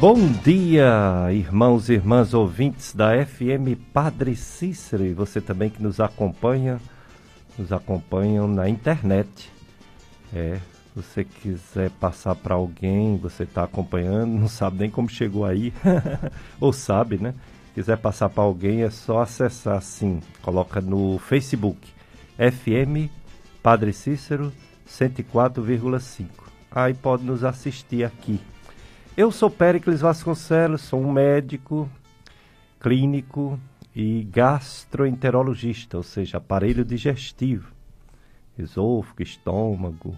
Bom dia, irmãos e irmãs ouvintes da FM Padre Cícero e você também que nos acompanha, nos acompanham na internet. É, você quiser passar para alguém, você está acompanhando, não sabe nem como chegou aí, ou sabe, né? Quiser passar para alguém é só acessar assim, coloca no Facebook FM Padre Cícero 104,5. Aí pode nos assistir aqui eu sou Péricles Vasconcelos, sou um médico clínico e gastroenterologista, ou seja, aparelho digestivo, esôfago, estômago,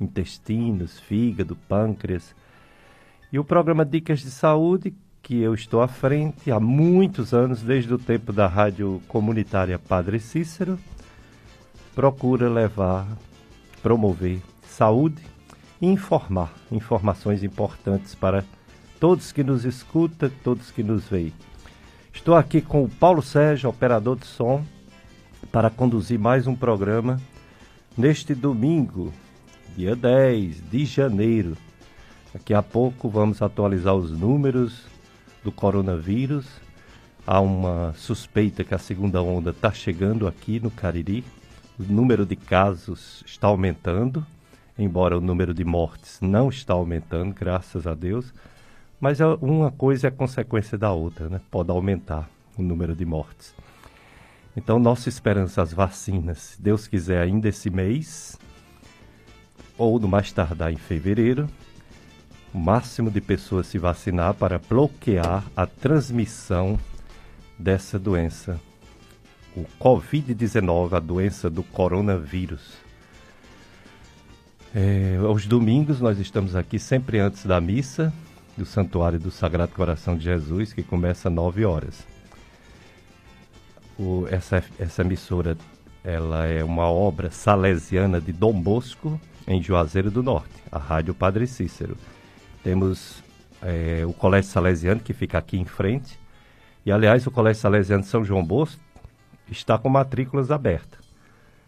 intestinos, fígado, pâncreas. E o programa Dicas de Saúde, que eu estou à frente há muitos anos, desde o tempo da rádio comunitária Padre Cícero, procura levar, promover saúde informar informações importantes para todos que nos escutam, todos que nos veem. Estou aqui com o Paulo Sérgio, operador de som, para conduzir mais um programa neste domingo, dia 10 de janeiro. Daqui a pouco vamos atualizar os números do coronavírus. Há uma suspeita que a segunda onda está chegando aqui no Cariri. O número de casos está aumentando embora o número de mortes não está aumentando, graças a Deus, mas é uma coisa é consequência da outra, né? Pode aumentar o número de mortes. Então, nossa esperança, as vacinas, se Deus quiser, ainda esse mês, ou no mais tardar em fevereiro, o máximo de pessoas se vacinar para bloquear a transmissão dessa doença, o Covid-19, a doença do coronavírus. É, aos domingos nós estamos aqui sempre antes da missa do Santuário do Sagrado Coração de Jesus, que começa às 9 horas. O, essa, essa emissora ela é uma obra salesiana de Dom Bosco, em Juazeiro do Norte, a Rádio Padre Cícero. Temos é, o Colégio Salesiano, que fica aqui em frente, e aliás o Colégio Salesiano de São João Bosco está com matrículas abertas.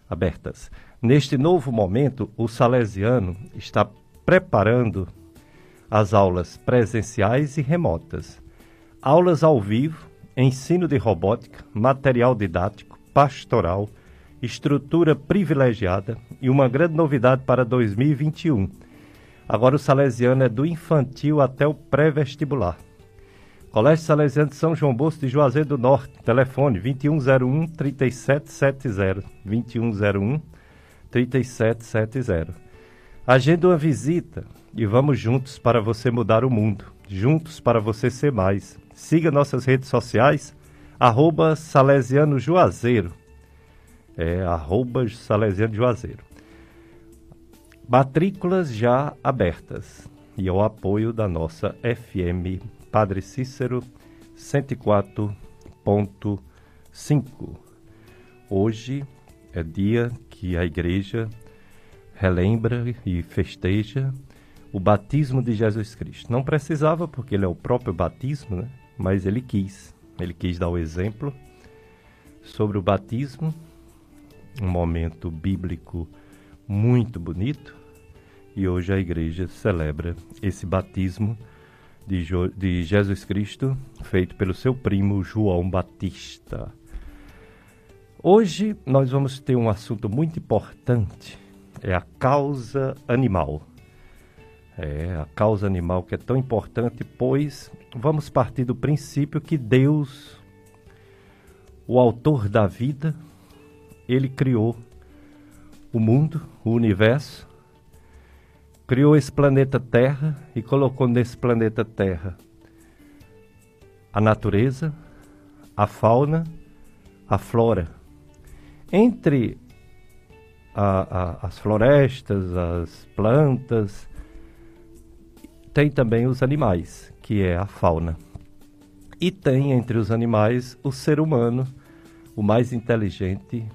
abertas. Neste novo momento, o Salesiano está preparando as aulas presenciais e remotas, aulas ao vivo, ensino de robótica, material didático, pastoral, estrutura privilegiada e uma grande novidade para 2021. Agora o Salesiano é do infantil até o pré-vestibular. Colégio Salesiano de São João Bosco de Juazeiro do Norte, telefone 2101 3770 2101 3770. Agenda uma visita e vamos juntos para você mudar o mundo, juntos para você ser mais. Siga nossas redes sociais, arroba Salesiano Juazeiro. É, arroba Salesiano Juazeiro. Matrículas já abertas e ao apoio da nossa FM Padre Cícero 104.5. Hoje é dia que a igreja relembra e festeja o batismo de Jesus Cristo. Não precisava, porque ele é o próprio batismo, né? mas ele quis. Ele quis dar o exemplo sobre o batismo, um momento bíblico muito bonito, e hoje a igreja celebra esse batismo de, Jesus Cristo, feito pelo seu primo João Batista. Hoje nós vamos ter um assunto muito importante, é a causa animal. É a causa animal que é tão importante, pois vamos partir do princípio que Deus, o autor da vida, ele criou o mundo, o universo, criou esse planeta Terra e colocou nesse planeta Terra a natureza, a fauna, a flora entre a, a, as florestas, as plantas, tem também os animais, que é a fauna. E tem entre os animais o ser humano, o mais inteligente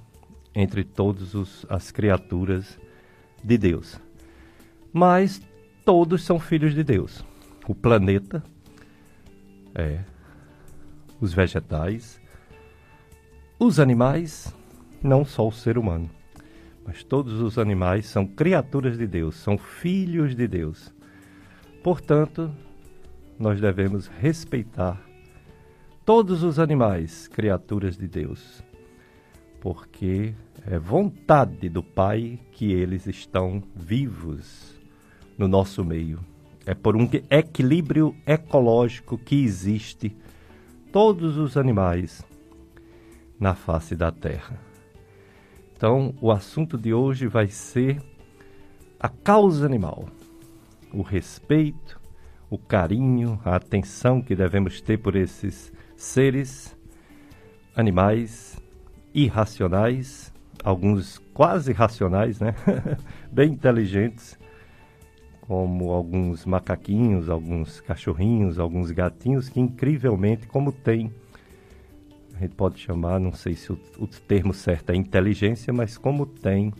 entre todas as criaturas de Deus. Mas todos são filhos de Deus. O planeta, é, os vegetais, os animais não só o ser humano, mas todos os animais são criaturas de Deus, são filhos de Deus. Portanto, nós devemos respeitar todos os animais, criaturas de Deus, porque é vontade do Pai que eles estão vivos no nosso meio. É por um equilíbrio ecológico que existe todos os animais na face da terra. Então, o assunto de hoje vai ser a causa animal, o respeito, o carinho, a atenção que devemos ter por esses seres animais irracionais, alguns quase racionais, né? Bem inteligentes, como alguns macaquinhos, alguns cachorrinhos, alguns gatinhos que incrivelmente como tem a gente pode chamar, não sei se o, o termo certo é inteligência, mas como tem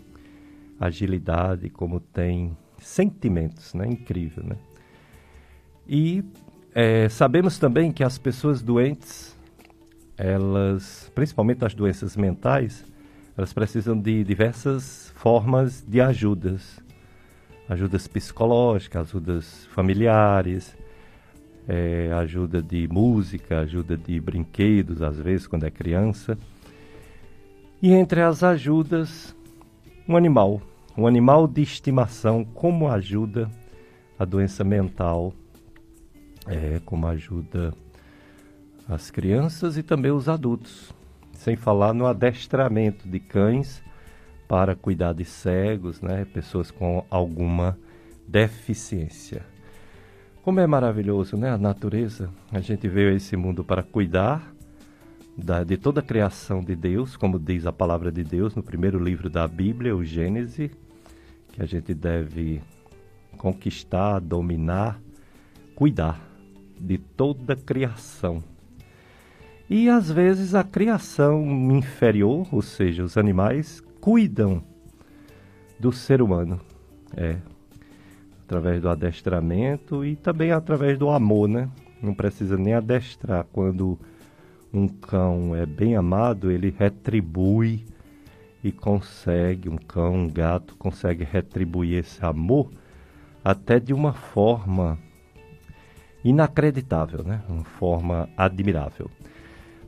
agilidade, como tem sentimentos, né? Incrível, né? E é, sabemos também que as pessoas doentes, elas, principalmente as doenças mentais, elas precisam de diversas formas de ajudas. Ajudas psicológicas, ajudas familiares, é, ajuda de música, ajuda de brinquedos, às vezes, quando é criança. E entre as ajudas, um animal, um animal de estimação, como ajuda a doença mental, é, como ajuda as crianças e também os adultos. Sem falar no adestramento de cães para cuidar de cegos, né, pessoas com alguma deficiência. Como é maravilhoso, né? A natureza. A gente veio a esse mundo para cuidar da, de toda a criação de Deus, como diz a palavra de Deus no primeiro livro da Bíblia, o Gênesis, que a gente deve conquistar, dominar, cuidar de toda a criação. E às vezes a criação inferior, ou seja, os animais, cuidam do ser humano. É, através do adestramento e também através do amor, né? Não precisa nem adestrar. Quando um cão é bem amado, ele retribui e consegue, um cão, um gato, consegue retribuir esse amor até de uma forma inacreditável, né? Uma forma admirável.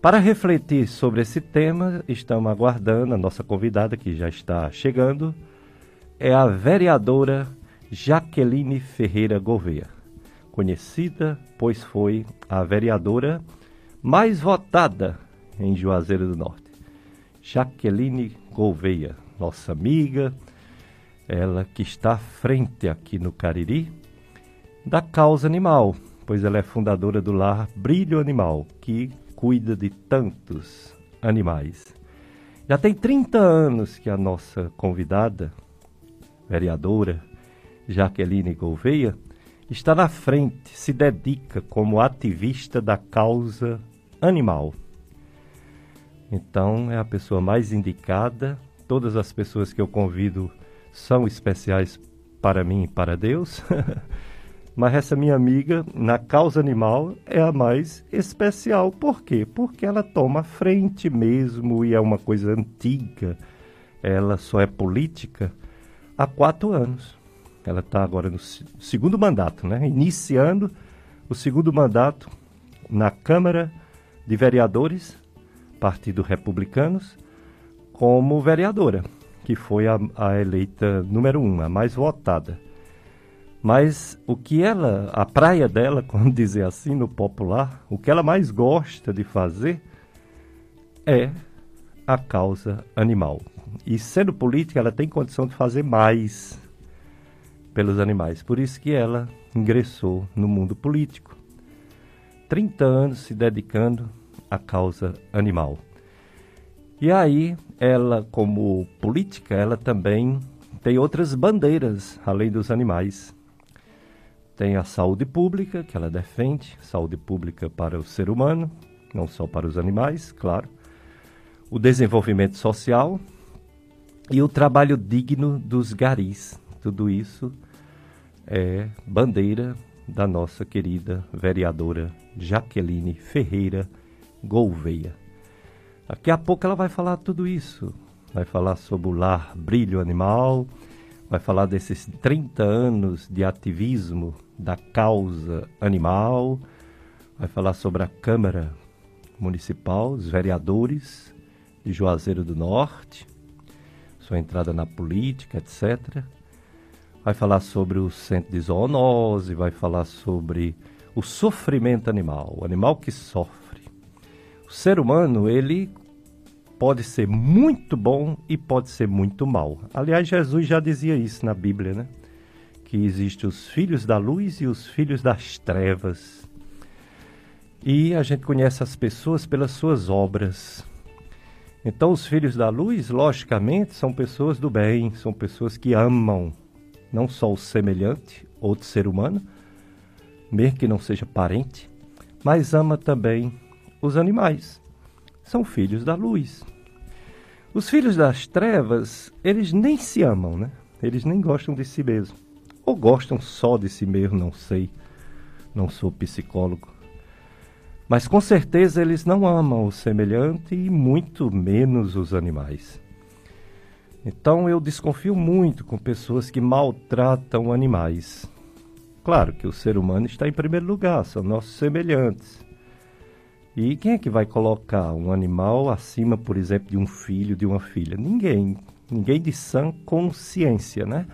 Para refletir sobre esse tema, estamos aguardando a nossa convidada que já está chegando, é a vereadora Jaqueline Ferreira Gouveia, conhecida pois foi a vereadora mais votada em Juazeiro do Norte. Jaqueline Gouveia, nossa amiga, ela que está à frente aqui no Cariri da causa animal, pois ela é fundadora do lar Brilho Animal, que cuida de tantos animais. Já tem 30 anos que a nossa convidada, vereadora, Jaqueline Gouveia, está na frente, se dedica como ativista da causa animal. Então é a pessoa mais indicada. Todas as pessoas que eu convido são especiais para mim e para Deus. Mas essa minha amiga, na causa animal, é a mais especial. Por quê? Porque ela toma frente mesmo e é uma coisa antiga. Ela só é política há quatro anos. Ela está agora no segundo mandato, né? Iniciando o segundo mandato na Câmara de Vereadores, Partido Republicanos, como vereadora, que foi a, a eleita número um, a mais votada. Mas o que ela, a praia dela, como dizer assim no popular, o que ela mais gosta de fazer é a causa animal. E sendo política, ela tem condição de fazer mais pelos animais. Por isso que ela ingressou no mundo político. 30 anos se dedicando à causa animal. E aí, ela, como política, ela também tem outras bandeiras além dos animais. Tem a saúde pública, que ela defende, saúde pública para o ser humano, não só para os animais, claro. O desenvolvimento social e o trabalho digno dos garis. Tudo isso é bandeira da nossa querida vereadora Jaqueline Ferreira Gouveia. Daqui a pouco ela vai falar tudo isso. Vai falar sobre o lar Brilho Animal, vai falar desses 30 anos de ativismo da causa animal, vai falar sobre a Câmara Municipal, os vereadores de Juazeiro do Norte, sua entrada na política, etc. Vai falar sobre o centro de zoonose, vai falar sobre o sofrimento animal, o animal que sofre. O ser humano, ele pode ser muito bom e pode ser muito mal. Aliás, Jesus já dizia isso na Bíblia, né? Que existem os filhos da luz e os filhos das trevas. E a gente conhece as pessoas pelas suas obras. Então, os filhos da luz, logicamente, são pessoas do bem, são pessoas que amam não só o semelhante, outro ser humano, mesmo que não seja parente, mas ama também os animais. São filhos da luz. Os filhos das trevas, eles nem se amam, né? Eles nem gostam de si mesmo. Ou gostam só de si mesmo, não sei. Não sou psicólogo. Mas com certeza eles não amam o semelhante e muito menos os animais. Então eu desconfio muito com pessoas que maltratam animais. Claro que o ser humano está em primeiro lugar, são nossos semelhantes. E quem é que vai colocar um animal acima, por exemplo, de um filho, de uma filha? Ninguém. Ninguém de sã consciência, né?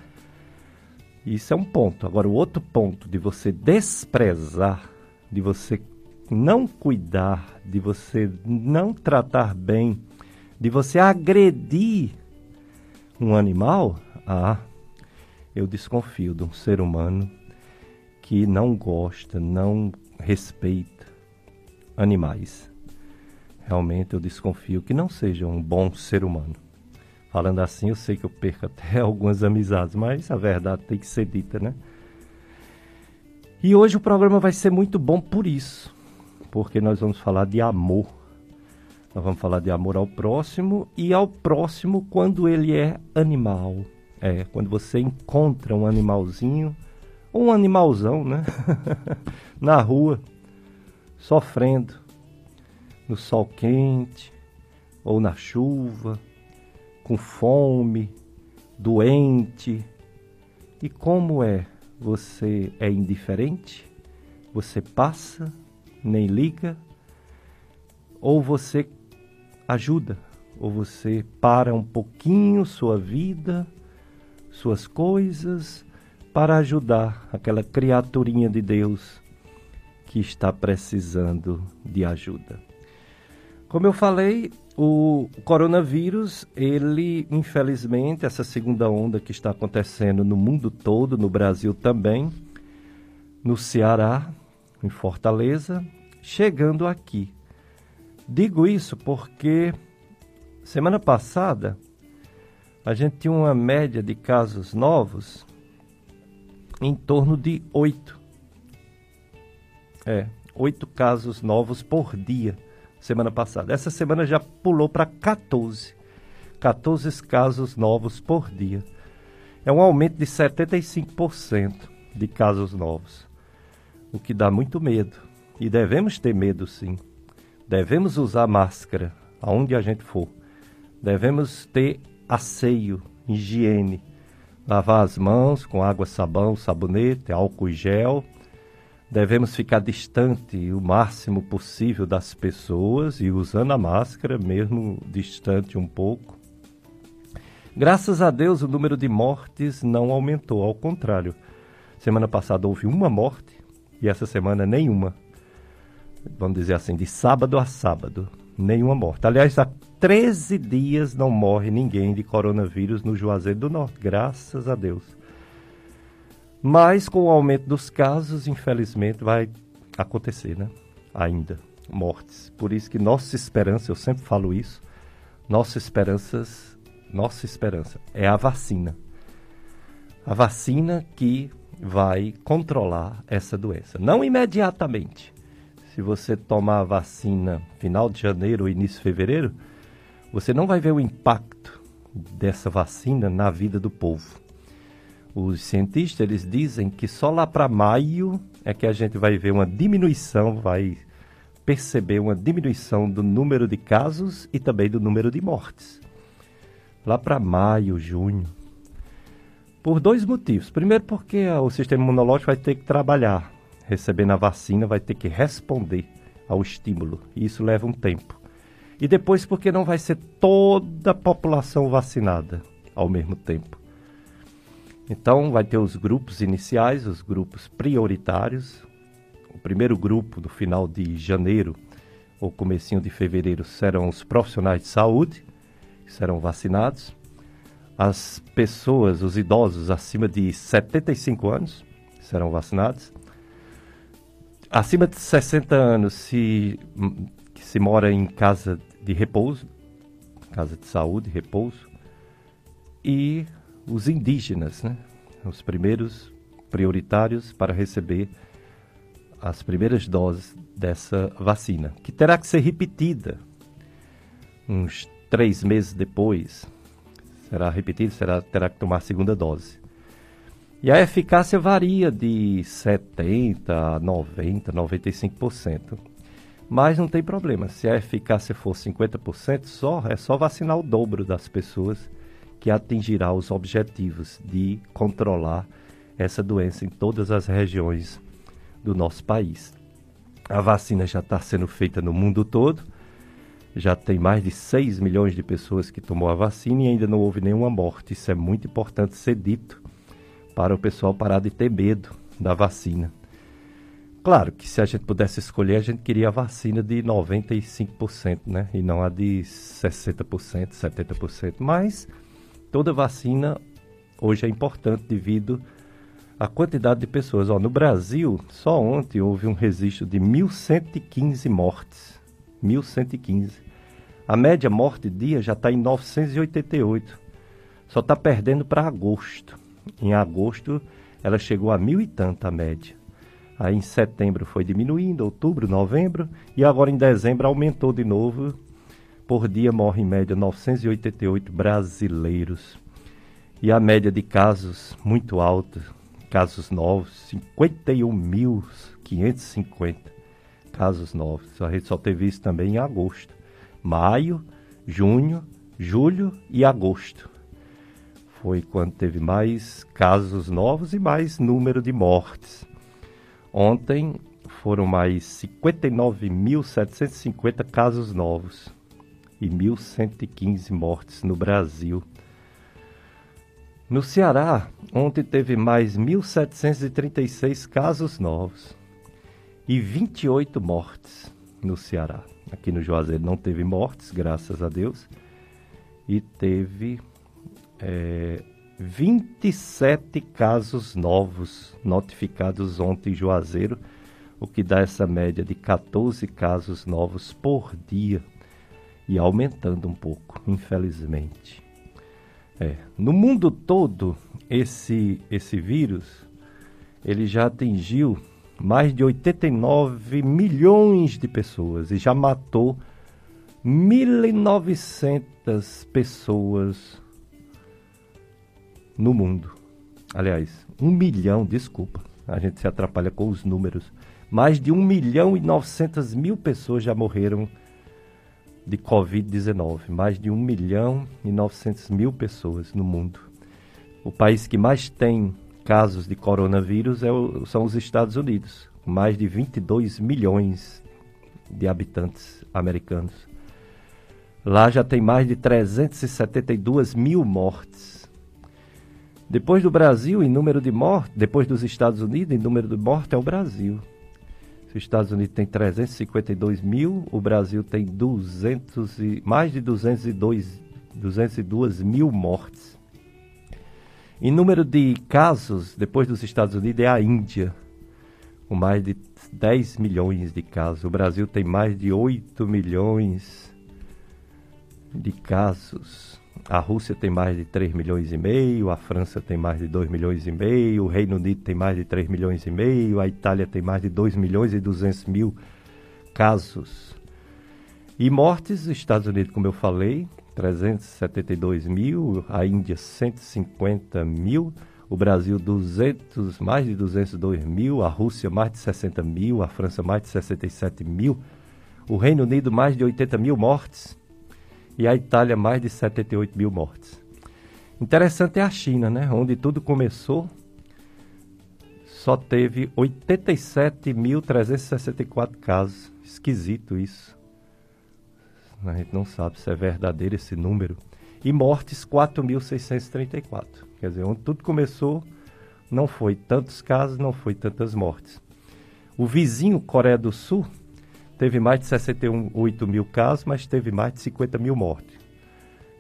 Isso é um ponto. Agora, o outro ponto de você desprezar, de você não cuidar, de você não tratar bem, de você agredir um animal, ah, eu desconfio de um ser humano que não gosta, não respeita animais. Realmente eu desconfio que não seja um bom ser humano. Falando assim, eu sei que eu perco até algumas amizades, mas a verdade tem que ser dita, né? E hoje o programa vai ser muito bom por isso, porque nós vamos falar de amor. Nós vamos falar de amor ao próximo e ao próximo quando ele é animal. É, quando você encontra um animalzinho, ou um animalzão, né? Na rua sofrendo no sol quente ou na chuva, com fome, doente. E como é? Você é indiferente? Você passa, nem liga? Ou você ajuda? Ou você para um pouquinho sua vida, suas coisas, para ajudar aquela criaturinha de Deus que está precisando de ajuda. Como eu falei, o coronavírus, ele, infelizmente, essa segunda onda que está acontecendo no mundo todo, no Brasil também, no Ceará, em Fortaleza, chegando aqui. Digo isso porque semana passada a gente tinha uma média de casos novos em torno de oito é, oito casos novos por dia semana passada. Essa semana já pulou para 14. 14 casos novos por dia. É um aumento de 75% de casos novos. O que dá muito medo. E devemos ter medo sim. Devemos usar máscara aonde a gente for. Devemos ter asseio, higiene, lavar as mãos com água, sabão, sabonete, álcool e gel Devemos ficar distante o máximo possível das pessoas e usando a máscara, mesmo distante um pouco. Graças a Deus, o número de mortes não aumentou, ao contrário. Semana passada houve uma morte e essa semana nenhuma. Vamos dizer assim, de sábado a sábado, nenhuma morte. Aliás, há 13 dias não morre ninguém de coronavírus no Juazeiro do Norte, graças a Deus. Mas com o aumento dos casos, infelizmente, vai acontecer, né? Ainda mortes. Por isso que nossa esperança, eu sempre falo isso, nossa esperança, nossa esperança é a vacina. A vacina que vai controlar essa doença. Não imediatamente. Se você tomar a vacina final de janeiro ou início de fevereiro, você não vai ver o impacto dessa vacina na vida do povo. Os cientistas eles dizem que só lá para maio é que a gente vai ver uma diminuição, vai perceber uma diminuição do número de casos e também do número de mortes. Lá para maio, junho. Por dois motivos. Primeiro, porque o sistema imunológico vai ter que trabalhar, recebendo a vacina, vai ter que responder ao estímulo. E isso leva um tempo. E depois, porque não vai ser toda a população vacinada ao mesmo tempo. Então, vai ter os grupos iniciais, os grupos prioritários. O primeiro grupo, do final de janeiro ou comecinho de fevereiro, serão os profissionais de saúde, que serão vacinados. As pessoas, os idosos acima de 75 anos, serão vacinados. Acima de 60 anos, se, se mora em casa de repouso, casa de saúde, repouso, e os indígenas, né? os primeiros prioritários para receber as primeiras doses dessa vacina, que terá que ser repetida uns três meses depois. Será repetida, será, terá que tomar a segunda dose. E a eficácia varia de 70% a 90%, 95%. Mas não tem problema. Se a eficácia for 50%, só, é só vacinar o dobro das pessoas que atingirá os objetivos de controlar essa doença em todas as regiões do nosso país. A vacina já está sendo feita no mundo todo. Já tem mais de 6 milhões de pessoas que tomou a vacina e ainda não houve nenhuma morte. Isso é muito importante ser dito para o pessoal parar de ter medo da vacina. Claro que se a gente pudesse escolher, a gente queria a vacina de 95%, né? E não a de 60%, 70%. Mas toda vacina hoje é importante devido à quantidade de pessoas. Ó, no Brasil, só ontem houve um registro de 1.115 mortes. 1.115. A média morte dia já está em 988. Só está perdendo para agosto. Em agosto, ela chegou a mil e tanta a média. Aí em setembro foi diminuindo, outubro, novembro, e agora em dezembro aumentou de novo. Por dia morre em média 988 brasileiros. E a média de casos muito alta, casos novos, 51.550 casos novos. A gente só teve isso também em agosto. Maio, junho, julho e agosto. Foi quando teve mais casos novos e mais número de mortes. Ontem foram mais 59.750 casos novos e 1.115 mortes no Brasil. No Ceará, ontem teve mais 1.736 casos novos e 28 mortes no Ceará. Aqui no Juazeiro não teve mortes, graças a Deus, e teve é, 27 casos novos notificados ontem em Juazeiro, o que dá essa média de 14 casos novos por dia e aumentando um pouco, infelizmente. É, no mundo todo, esse, esse vírus ele já atingiu mais de 89 milhões de pessoas e já matou 1.900 pessoas no mundo. Aliás, um milhão, desculpa, a gente se atrapalha com os números. Mais de um milhão e novecentas mil pessoas já morreram de Covid-19. Mais de um milhão e novecentas mil pessoas no mundo. O país que mais tem casos de coronavírus é o, são os Estados Unidos, com mais de 22 milhões de habitantes americanos. Lá já tem mais de 372 mil mortes depois do Brasil, em número de mortes, depois dos Estados Unidos, em número de mortes, é o Brasil. Os Estados Unidos tem 352 mil, o Brasil tem 200 e, mais de 202, 202 mil mortes. Em número de casos, depois dos Estados Unidos, é a Índia, com mais de 10 milhões de casos. O Brasil tem mais de 8 milhões de casos. A Rússia tem mais de 3 milhões e meio, a França tem mais de 2 milhões e meio, o Reino Unido tem mais de 3 milhões e meio, a Itália tem mais de 2 milhões e 200 mil casos. E mortes, Estados Unidos, como eu falei, 372 mil, a Índia 150 mil, o Brasil 200, mais de 202 mil, a Rússia mais de 60 mil, a França mais de 67 mil, o Reino Unido mais de 80 mil mortes e a Itália mais de 78 mil mortes. Interessante é a China, né? Onde tudo começou, só teve 87.364 casos. Esquisito isso. A gente não sabe se é verdadeiro esse número. E mortes 4.634. Quer dizer, onde tudo começou, não foi tantos casos, não foi tantas mortes. O vizinho, Coreia do Sul, teve mais de 68 mil casos, mas teve mais de 50 mil mortes.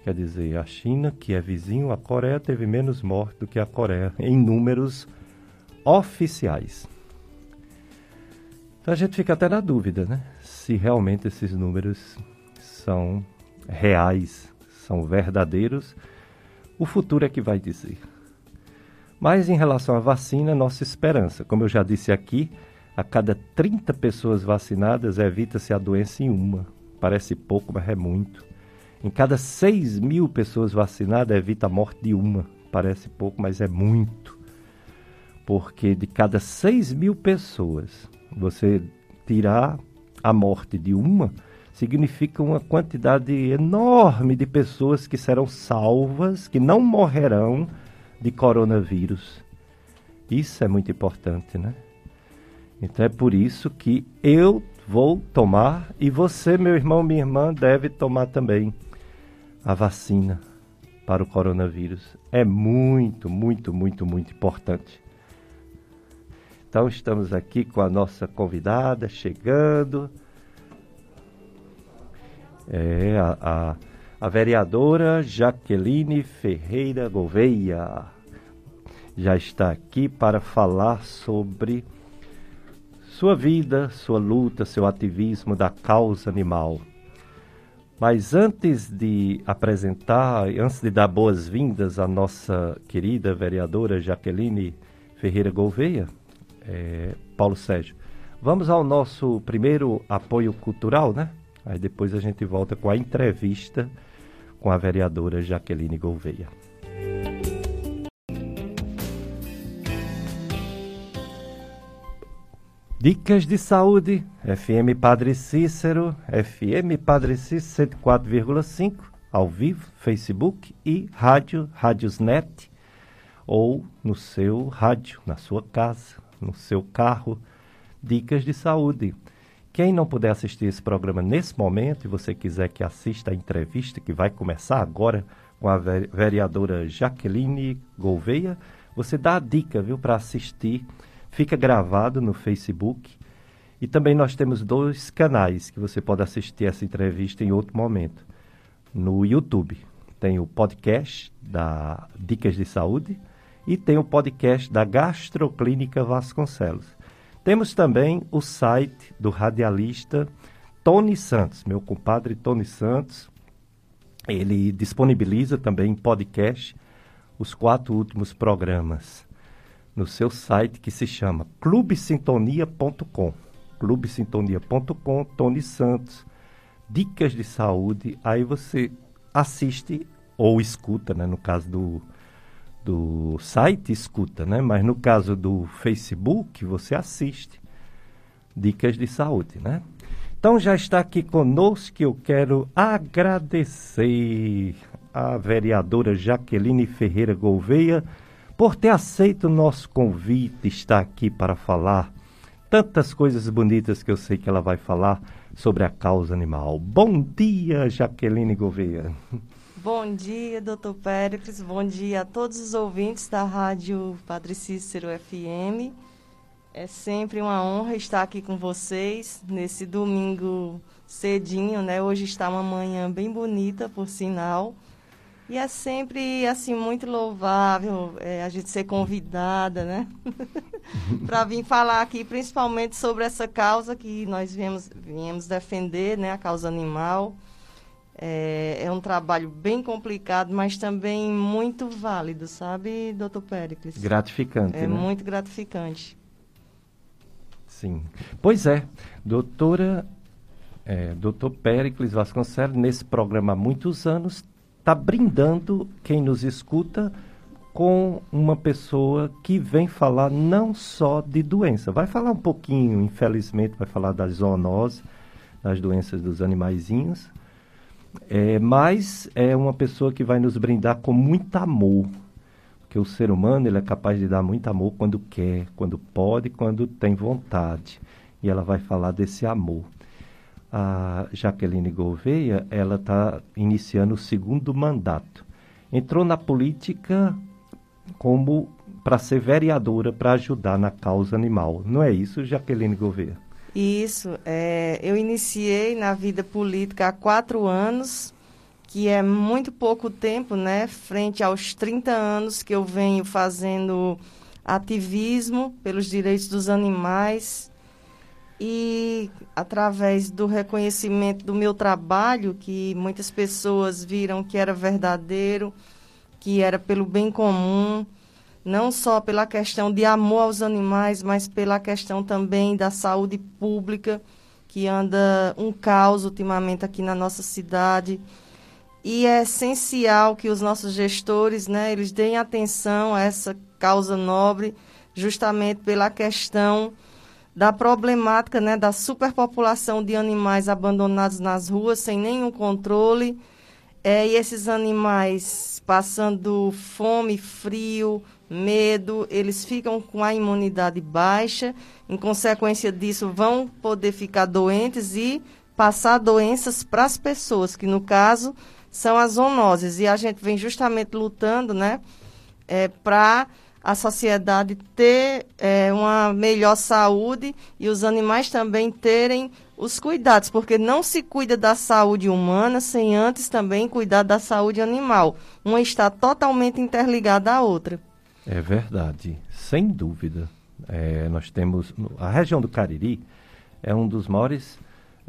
Quer dizer, a China, que é vizinho, a Coreia teve menos mortes do que a Coreia, em números oficiais. Então a gente fica até na dúvida, né? Se realmente esses números são reais, são verdadeiros. O futuro é que vai dizer. Mas em relação à vacina, nossa esperança. Como eu já disse aqui, a cada 30 pessoas vacinadas evita-se a doença em uma. Parece pouco, mas é muito. Em cada 6 mil pessoas vacinadas, evita a morte de uma. Parece pouco, mas é muito. Porque de cada 6 mil pessoas, você tirar a morte de uma, significa uma quantidade enorme de pessoas que serão salvas, que não morrerão de coronavírus. Isso é muito importante, né? Então é por isso que eu vou tomar e você, meu irmão, minha irmã, deve tomar também a vacina para o coronavírus. É muito, muito, muito, muito importante. Então estamos aqui com a nossa convidada chegando. É a, a, a vereadora Jaqueline Ferreira Gouveia já está aqui para falar sobre sua vida, sua luta, seu ativismo da causa animal. Mas antes de apresentar, antes de dar boas-vindas à nossa querida vereadora Jaqueline Ferreira Gouveia, é, Paulo Sérgio, vamos ao nosso primeiro apoio cultural, né? Aí depois a gente volta com a entrevista com a vereadora Jaqueline Gouveia. Dicas de saúde, FM Padre Cícero, FM Padre Cícero 104,5, ao vivo, Facebook e rádio, Rádiosnet, ou no seu rádio, na sua casa, no seu carro. Dicas de saúde. Quem não puder assistir esse programa nesse momento e você quiser que assista a entrevista que vai começar agora com a vereadora Jaqueline Gouveia, você dá a dica, viu, para assistir fica gravado no Facebook. E também nós temos dois canais que você pode assistir essa entrevista em outro momento. No YouTube tem o podcast da Dicas de Saúde e tem o podcast da Gastroclínica Vasconcelos. Temos também o site do radialista Tony Santos, meu compadre Tony Santos. Ele disponibiliza também em podcast os quatro últimos programas no seu site que se chama clubesintonia.com. clubesintonia.com, Tony Santos, dicas de saúde. Aí você assiste ou escuta, né? No caso do, do site, escuta, né? Mas no caso do Facebook, você assiste dicas de saúde, né? Então já está aqui conosco eu quero agradecer a vereadora Jaqueline Ferreira Gouveia por ter aceito o nosso convite, estar aqui para falar tantas coisas bonitas que eu sei que ela vai falar sobre a causa animal. Bom dia, Jaqueline Gouveia. Bom dia, doutor Péricles. Bom dia a todos os ouvintes da Rádio Padre Cícero FM. É sempre uma honra estar aqui com vocês nesse domingo cedinho, né? Hoje está uma manhã bem bonita, por sinal. E é sempre, assim, muito louvável é, a gente ser convidada, né? para vir falar aqui, principalmente sobre essa causa que nós viemos, viemos defender, né? A causa animal. É, é, um trabalho bem complicado, mas também muito válido, sabe, doutor Péricles? Gratificante, É né? muito gratificante. Sim. Pois é, doutora, é, doutor Péricles Vasconcelos, nesse programa há muitos anos, está brindando quem nos escuta com uma pessoa que vem falar não só de doença, vai falar um pouquinho, infelizmente, vai falar das zoonoses, das doenças dos animaizinhos, É, mas é uma pessoa que vai nos brindar com muito amor. Porque o ser humano ele é capaz de dar muito amor quando quer, quando pode, quando tem vontade. E ela vai falar desse amor. A Jaqueline Gouveia, ela está iniciando o segundo mandato. Entrou na política como para ser vereadora, para ajudar na causa animal. Não é isso, Jaqueline Gouveia? Isso. É, eu iniciei na vida política há quatro anos, que é muito pouco tempo, né? Frente aos 30 anos que eu venho fazendo ativismo pelos direitos dos animais e através do reconhecimento do meu trabalho, que muitas pessoas viram que era verdadeiro, que era pelo bem comum, não só pela questão de amor aos animais, mas pela questão também da saúde pública, que anda um caos ultimamente aqui na nossa cidade. E é essencial que os nossos gestores, né, eles deem atenção a essa causa nobre, justamente pela questão da problemática, né, da superpopulação de animais abandonados nas ruas sem nenhum controle, é, e esses animais passando fome, frio, medo, eles ficam com a imunidade baixa, em consequência disso vão poder ficar doentes e passar doenças para as pessoas, que no caso são as zoonoses. E a gente vem justamente lutando, né, é, para a sociedade ter é, uma melhor saúde e os animais também terem os cuidados, porque não se cuida da saúde humana sem antes também cuidar da saúde animal. Uma está totalmente interligada à outra. É verdade, sem dúvida. É, nós temos a região do Cariri é um dos maiores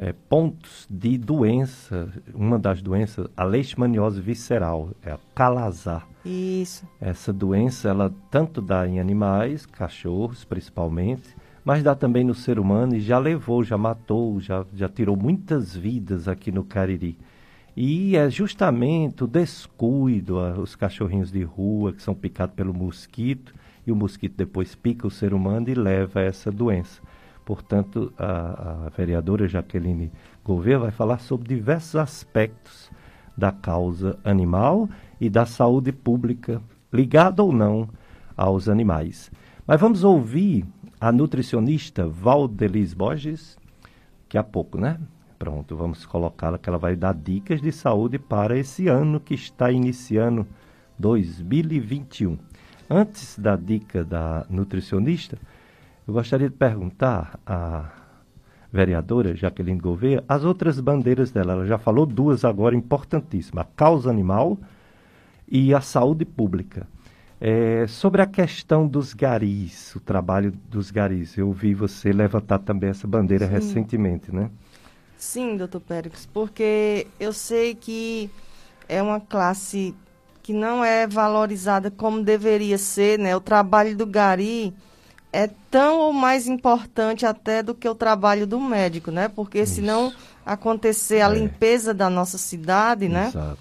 é, pontos de doença, uma das doenças, a leishmaniose visceral, é a calazar. Isso. Essa doença, ela tanto dá em animais, cachorros principalmente, mas dá também no ser humano e já levou, já matou, já, já tirou muitas vidas aqui no Cariri. E é justamente o descuido, os cachorrinhos de rua que são picados pelo mosquito, e o mosquito depois pica o ser humano e leva a essa doença. Portanto, a, a vereadora Jaqueline Gouveia vai falar sobre diversos aspectos da causa animal e da saúde pública, ligada ou não aos animais. Mas vamos ouvir a nutricionista Valdelis Borges, daqui a pouco, né? Pronto, vamos colocá-la que ela vai dar dicas de saúde para esse ano que está iniciando 2021. Antes da dica da nutricionista, eu gostaria de perguntar à vereadora Jaqueline Gouveia as outras bandeiras dela. Ela já falou duas agora importantíssimas: a causa animal e a saúde pública. É, sobre a questão dos garis, o trabalho dos garis, eu vi você levantar também essa bandeira Sim. recentemente, né? Sim, doutor Pérez, porque eu sei que é uma classe que não é valorizada como deveria ser, né? O trabalho do gari é tão ou mais importante até do que o trabalho do médico, né? Porque Isso. se não acontecer a é. limpeza da nossa cidade, né? Exato.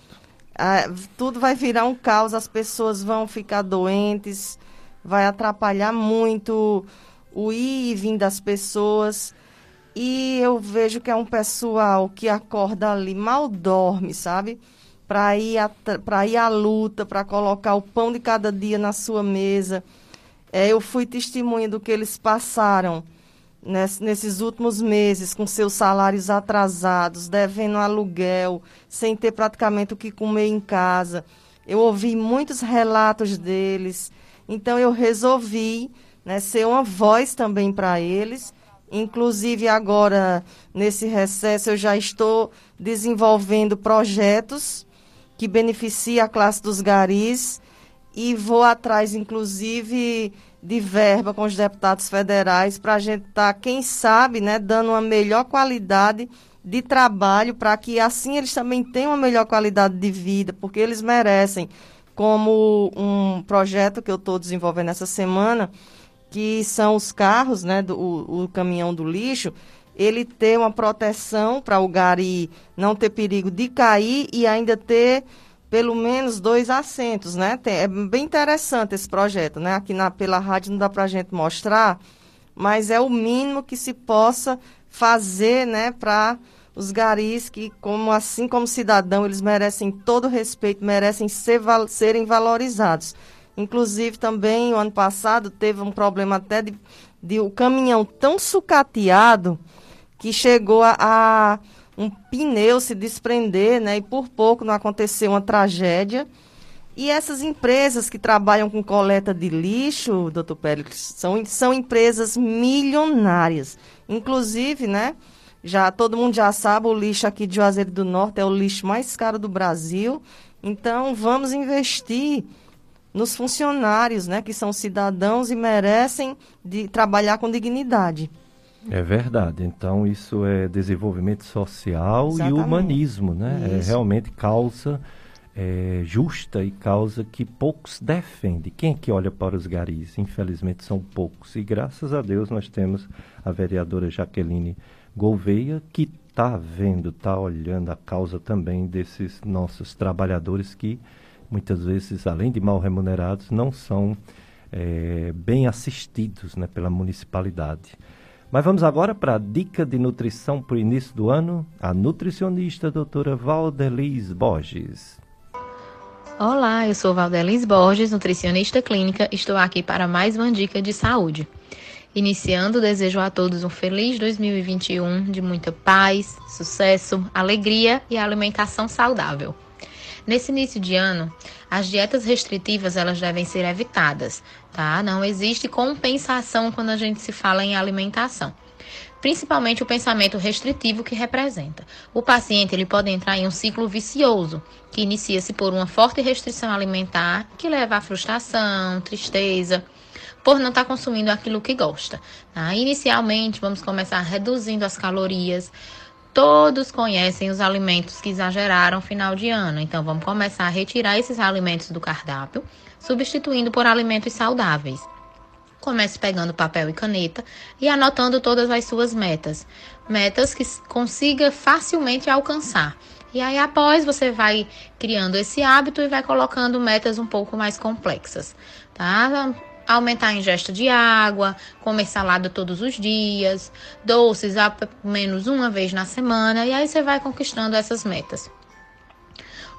Ah, tudo vai virar um caos, as pessoas vão ficar doentes, vai atrapalhar muito o ir e vir das pessoas. E eu vejo que é um pessoal que acorda ali, mal dorme, sabe? Para ir, para ir à luta, para colocar o pão de cada dia na sua mesa. É, eu fui testemunha do que eles passaram ness, nesses últimos meses, com seus salários atrasados, devendo aluguel, sem ter praticamente o que comer em casa. Eu ouvi muitos relatos deles. Então eu resolvi né, ser uma voz também para eles Inclusive, agora, nesse recesso, eu já estou desenvolvendo projetos que beneficiam a classe dos garis e vou atrás, inclusive, de verba com os deputados federais para a gente estar, tá, quem sabe, né, dando uma melhor qualidade de trabalho para que assim eles também tenham uma melhor qualidade de vida, porque eles merecem. Como um projeto que eu estou desenvolvendo essa semana, que são os carros, né, do, o, o caminhão do lixo, ele ter uma proteção para o gari não ter perigo de cair e ainda ter pelo menos dois assentos, né? Tem, é bem interessante esse projeto, né? Aqui na, pela rádio não dá para a gente mostrar, mas é o mínimo que se possa fazer, né, para os garis que, como assim como cidadão, eles merecem todo respeito, merecem ser, serem valorizados. Inclusive, também, o ano passado, teve um problema até de, de um caminhão tão sucateado que chegou a, a um pneu se desprender, né? E por pouco não aconteceu uma tragédia. E essas empresas que trabalham com coleta de lixo, doutor Pérez, são, são empresas milionárias. Inclusive, né? Já todo mundo já sabe, o lixo aqui de Juazeiro do Norte é o lixo mais caro do Brasil. Então, vamos investir nos funcionários, né, que são cidadãos e merecem de trabalhar com dignidade. É verdade. Então, isso é desenvolvimento social Exatamente. e humanismo, né? É realmente causa é, justa e causa que poucos defendem. Quem é que olha para os garis? Infelizmente, são poucos. E graças a Deus nós temos a vereadora Jaqueline Gouveia, que está vendo, está olhando a causa também desses nossos trabalhadores que muitas vezes, além de mal remunerados, não são é, bem assistidos né, pela municipalidade. Mas vamos agora para a dica de nutrição para o início do ano. A nutricionista doutora Valdelis Borges. Olá, eu sou Valdelis Borges, nutricionista clínica. Estou aqui para mais uma dica de saúde. Iniciando, desejo a todos um feliz 2021 de muita paz, sucesso, alegria e alimentação saudável. Nesse início de ano, as dietas restritivas elas devem ser evitadas, tá? Não existe compensação quando a gente se fala em alimentação. Principalmente o pensamento restritivo que representa. O paciente ele pode entrar em um ciclo vicioso, que inicia-se por uma forte restrição alimentar, que leva à frustração, tristeza, por não estar tá consumindo aquilo que gosta. Tá? Inicialmente, vamos começar reduzindo as calorias. Todos conhecem os alimentos que exageraram final de ano, então vamos começar a retirar esses alimentos do cardápio, substituindo por alimentos saudáveis. Comece pegando papel e caneta e anotando todas as suas metas, metas que consiga facilmente alcançar. E aí, após, você vai criando esse hábito e vai colocando metas um pouco mais complexas, tá? aumentar a ingesta de água, comer salada todos os dias, doces a menos uma vez na semana, e aí você vai conquistando essas metas.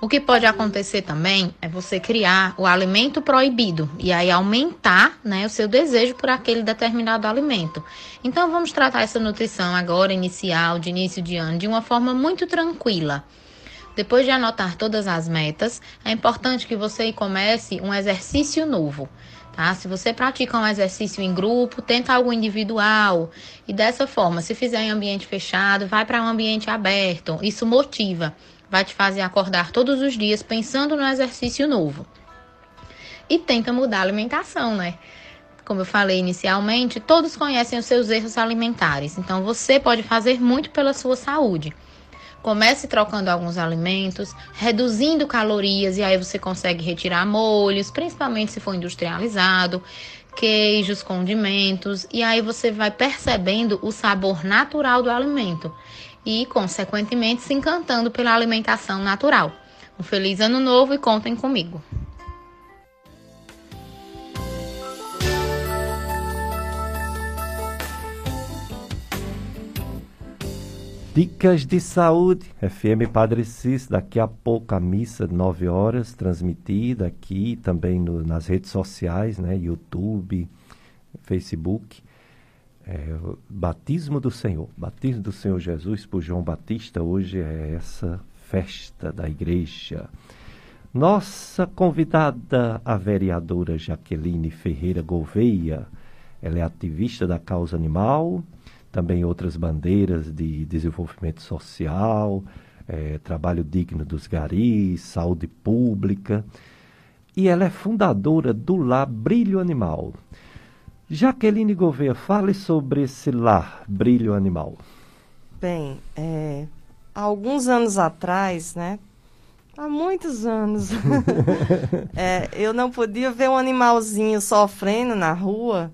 O que pode acontecer também é você criar o alimento proibido e aí aumentar né, o seu desejo por aquele determinado alimento. Então vamos tratar essa nutrição agora, inicial, de início de ano, de uma forma muito tranquila. Depois de anotar todas as metas, é importante que você comece um exercício novo. Tá? Se você pratica um exercício em grupo, tenta algo individual. E dessa forma, se fizer em ambiente fechado, vai para um ambiente aberto. Isso motiva, vai te fazer acordar todos os dias pensando no exercício novo. E tenta mudar a alimentação, né? Como eu falei inicialmente, todos conhecem os seus erros alimentares, então você pode fazer muito pela sua saúde. Comece trocando alguns alimentos, reduzindo calorias e aí você consegue retirar molhos, principalmente se for industrializado, queijos, condimentos, e aí você vai percebendo o sabor natural do alimento e, consequentemente, se encantando pela alimentação natural. Um feliz ano novo e contem comigo. Dicas de Saúde, FM Padre Cis, daqui a pouco a missa, 9 horas, transmitida aqui também no, nas redes sociais, né, YouTube, Facebook. É, batismo do Senhor, batismo do Senhor Jesus por João Batista, hoje é essa festa da igreja. Nossa convidada, a vereadora Jaqueline Ferreira Gouveia, ela é ativista da causa animal, também outras bandeiras de desenvolvimento social, é, trabalho digno dos garis, saúde pública. E ela é fundadora do Lar Brilho Animal. Jaqueline Gouveia, fale sobre esse lar Brilho Animal. Bem, é, há alguns anos atrás, né? Há muitos anos. é, eu não podia ver um animalzinho sofrendo na rua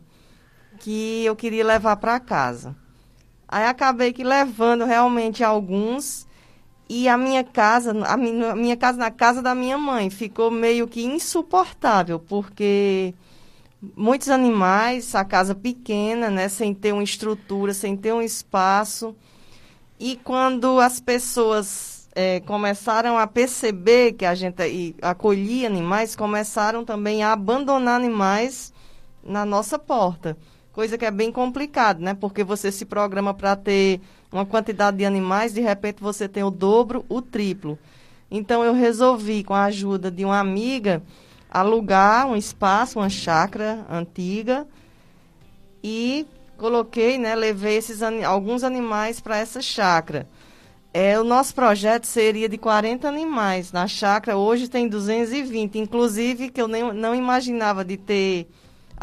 que eu queria levar para casa. Aí acabei que levando realmente alguns e a minha casa, a minha, casa na casa da minha mãe ficou meio que insuportável, porque muitos animais, a casa pequena, né, sem ter uma estrutura, sem ter um espaço. E quando as pessoas é, começaram a perceber que a gente acolhia animais, começaram também a abandonar animais na nossa porta. Coisa que é bem complicado, né? Porque você se programa para ter uma quantidade de animais, de repente você tem o dobro, o triplo. Então eu resolvi, com a ajuda de uma amiga, alugar um espaço, uma chácara antiga e coloquei, né, levei esses alguns animais para essa chácara. É, o nosso projeto seria de 40 animais. Na chácara hoje tem 220, inclusive que eu nem, não imaginava de ter,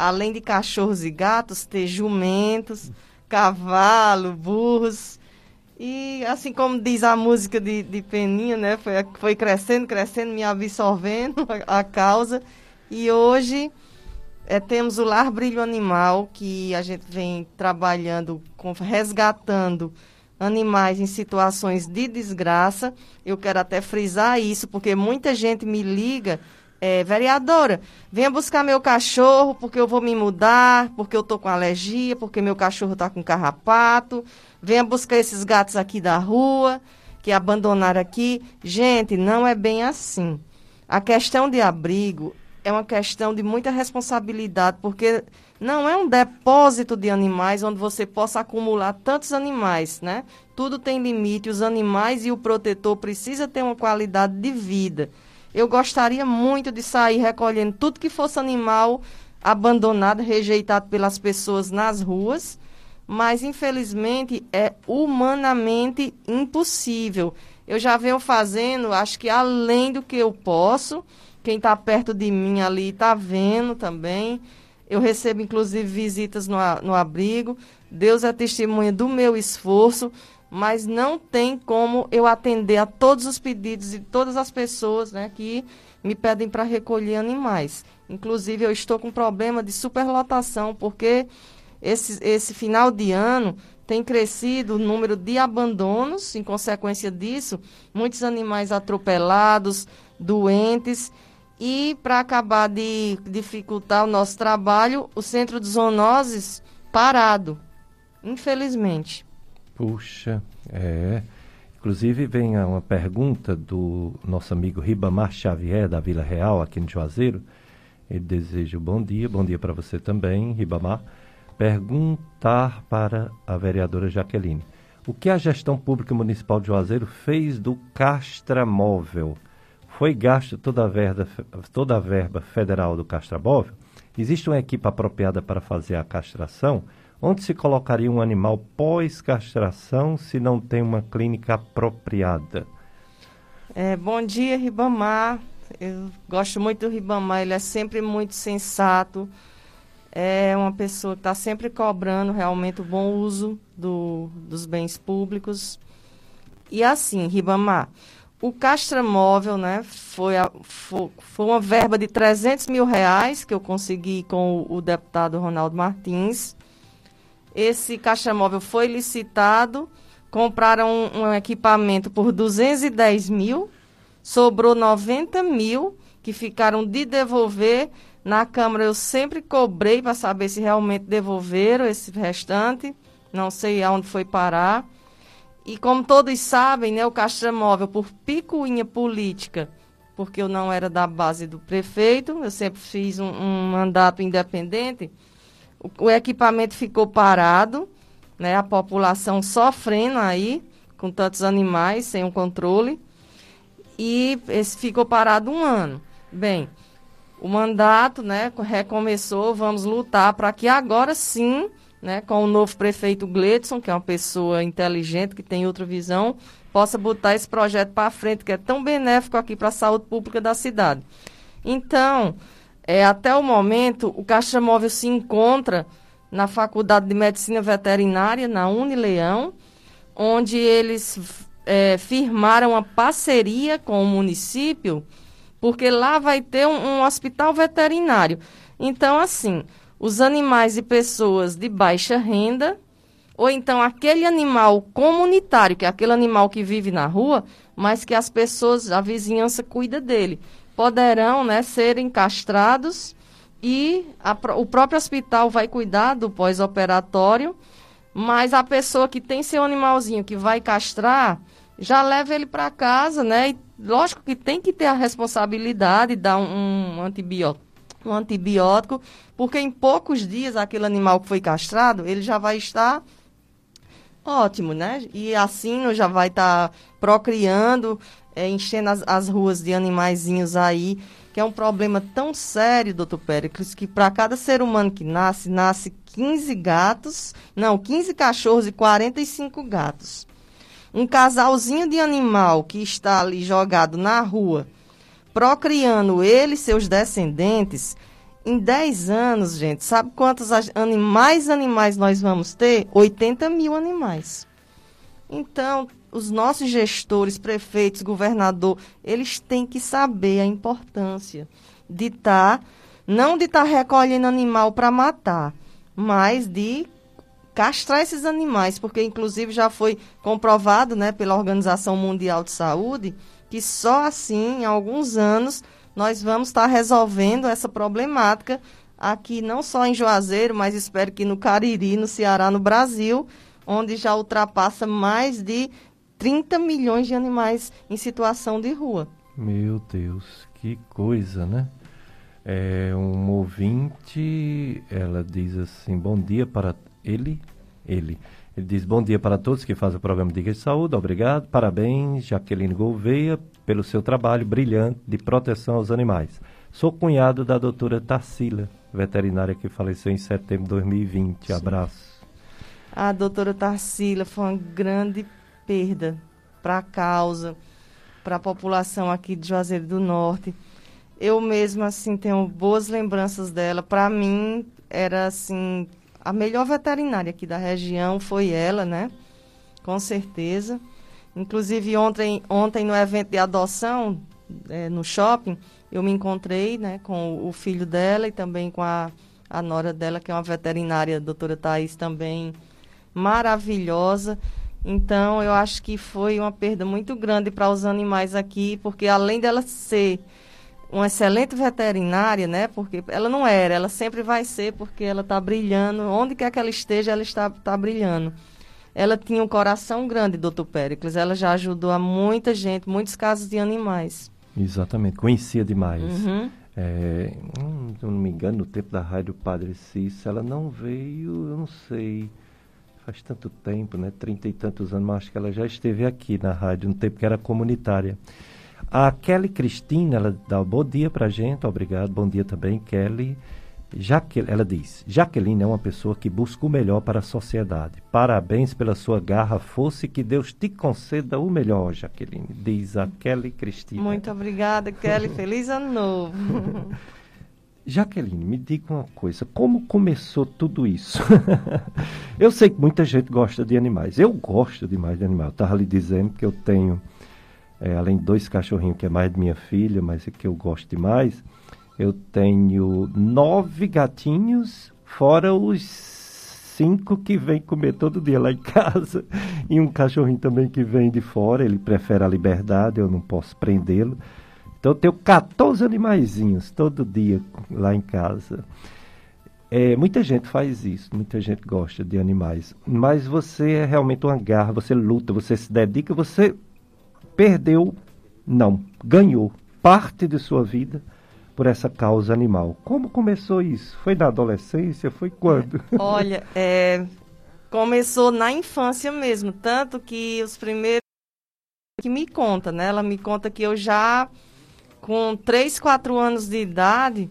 além de cachorros e gatos, ter jumentos, cavalo, burros. E assim como diz a música de, de Peninha, né? Foi, foi crescendo, crescendo, me absorvendo a, a causa. E hoje é, temos o Lar Brilho Animal, que a gente vem trabalhando, com, resgatando animais em situações de desgraça. Eu quero até frisar isso, porque muita gente me liga, é, vereadora, venha buscar meu cachorro, porque eu vou me mudar, porque eu estou com alergia, porque meu cachorro está com carrapato. Venha buscar esses gatos aqui da rua, que abandonaram aqui. Gente, não é bem assim. A questão de abrigo é uma questão de muita responsabilidade, porque não é um depósito de animais onde você possa acumular tantos animais, né? Tudo tem limite, os animais e o protetor precisa ter uma qualidade de vida. Eu gostaria muito de sair recolhendo tudo que fosse animal abandonado, rejeitado pelas pessoas nas ruas, mas infelizmente é humanamente impossível. Eu já venho fazendo, acho que além do que eu posso, quem está perto de mim ali está vendo também. Eu recebo, inclusive, visitas no, no abrigo. Deus é testemunha do meu esforço, mas não tem como eu atender a todos os pedidos de todas as pessoas né, que me pedem para recolher animais. Inclusive, eu estou com problema de superlotação, porque esse, esse final de ano tem crescido o número de abandonos, em consequência disso, muitos animais atropelados, doentes. E para acabar de dificultar o nosso trabalho, o centro de zoonoses parado, infelizmente. Puxa, é. Inclusive vem uma pergunta do nosso amigo Ribamar Xavier, da Vila Real, aqui no Juazeiro. Ele deseja bom dia, bom dia para você também, Ribamar. Perguntar para a vereadora Jaqueline. O que a gestão pública municipal de Juazeiro fez do castramóvel? foi gasto toda a, verba, toda a verba federal do castrabóvel, existe uma equipe apropriada para fazer a castração? Onde se colocaria um animal pós-castração se não tem uma clínica apropriada? É, bom dia, Ribamar. Eu gosto muito do Ribamar, ele é sempre muito sensato. É uma pessoa que está sempre cobrando realmente o bom uso do, dos bens públicos. E assim, Ribamar, o castramóvel, né, foi, a, foi, foi, uma verba de 300 mil reais que eu consegui com o, o deputado Ronaldo Martins. Esse castramóvel foi licitado, compraram um, um, equipamento por 210 mil, sobrou 90 mil que ficaram de devolver. Na Câmara eu sempre cobrei para saber se realmente devolveram esse restante, não sei aonde foi parar. E como todos sabem, né, o Castramóvel, por picuinha política, porque eu não era da base do prefeito, eu sempre fiz um, um mandato independente, o, o, equipamento ficou parado, né, a população sofrendo aí, com tantos animais, sem um controle, e esse ficou parado um ano. Bem, o mandato né, recomeçou, vamos lutar para que agora sim né, com o novo prefeito Gledson, que é uma pessoa inteligente, que tem outra visão, possa botar esse projeto para frente, que é tão benéfico aqui para a saúde pública da cidade. Então, é, até o momento, o Caixa Móvel se encontra na Faculdade de Medicina Veterinária, na Unileão, onde eles é, firmaram uma parceria com o município, porque lá vai ter um, um hospital veterinário. Então, assim, os animais e pessoas de baixa renda, ou então aquele animal comunitário, que é aquele animal que vive na rua, mas que as pessoas, a vizinhança cuida dele, poderão né, serem castrados e a, o próprio hospital vai cuidar do pós-operatório Mas a pessoa que tem seu animalzinho que vai castrar, já leva ele para casa, né? E lógico que tem que ter a responsabilidade de dar um, um antibiótico, um antibiótico, porque em poucos dias aquele animal que foi castrado, ele já vai estar ótimo, né? E assim já vai estar tá procriando, é, enchendo as, as ruas de animaizinhos aí, que é um problema tão sério, doutor Péricles, que para cada ser humano que nasce, nasce 15 gatos, não, 15 cachorros e 45 gatos. Um casalzinho de animal que está ali jogado na rua, procriando ele e seus descendentes, em 10 anos, gente, sabe quantos mais animais nós vamos ter? 80 mil animais. Então, os nossos gestores, prefeitos, governador, eles têm que saber a importância de estar, tá, não de estar tá recolhendo animal para matar, mas de castrar esses animais, porque inclusive já foi comprovado, né, pela Organização Mundial de Saúde, que só assim, em alguns anos, nós vamos estar tá resolvendo essa problemática aqui não só em Juazeiro, mas espero que no Cariri, no Ceará, no Brasil, onde já ultrapassa mais de 30 milhões de animais em situação de rua. Meu Deus, que coisa, né? É um ouvinte, ela diz assim: "Bom dia para ele, ele. Ele diz: "Bom dia para todos que fazem o programa de Saúde. Obrigado. Parabéns, Jaqueline Gouveia, pelo seu trabalho brilhante de proteção aos animais. Sou cunhado da doutora Tarsila, veterinária que faleceu em setembro de 2020. Sim. Abraço. A doutora Tarsila foi uma grande perda para a causa, para a população aqui de Juazeiro do Norte. Eu mesma, assim, tenho boas lembranças dela. Para mim, era, assim, a melhor veterinária aqui da região foi ela, né? Com certeza. Inclusive, ontem, ontem no evento de adoção, é, no shopping, eu me encontrei né, com o filho dela e também com a, a nora dela, que é uma veterinária, a doutora Thais, também maravilhosa. Então, eu acho que foi uma perda muito grande para os animais aqui, porque além dela ser uma excelente veterinária, né? Porque ela não era, ela sempre vai ser, porque ela está brilhando. Onde quer que ela esteja, ela está, está brilhando ela tinha um coração grande, doutor Péricles. Ela já ajudou a muita gente, muitos casos de animais. Exatamente, conhecia demais. Uhum. É, hum, se eu não me engano, no tempo da rádio Padre Cícero, ela não veio, eu não sei, faz tanto tempo, né? Trinta e tantos anos, mas acho que ela já esteve aqui na rádio, no tempo que era comunitária. A Kelly Cristina, ela dá um bom dia pra gente, obrigado, bom dia também, Kelly. Jaque, ela diz: Jaqueline é uma pessoa que busca o melhor para a sociedade. Parabéns pela sua garra, força e que Deus te conceda o melhor, Jaqueline. Diz a Kelly Cristina. Muito obrigada, Kelly. Feliz ano novo. Jaqueline, me diga uma coisa: como começou tudo isso? eu sei que muita gente gosta de animais. Eu gosto demais de animais. Eu estava lhe dizendo que eu tenho, é, além de dois cachorrinhos, que é mais de minha filha, mas é que eu gosto demais. Eu tenho nove gatinhos, fora os cinco que vem comer todo dia lá em casa. E um cachorrinho também que vem de fora, ele prefere a liberdade, eu não posso prendê-lo. Então eu tenho 14 animaizinhos todo dia lá em casa. É, muita gente faz isso, muita gente gosta de animais. Mas você é realmente uma garra, você luta, você se dedica, você perdeu, não, ganhou parte de sua vida por essa causa animal. Como começou isso? Foi na adolescência? Foi quando? Olha, é, começou na infância mesmo, tanto que os primeiros que me conta, né? Ela me conta que eu já com 3, 4 anos de idade,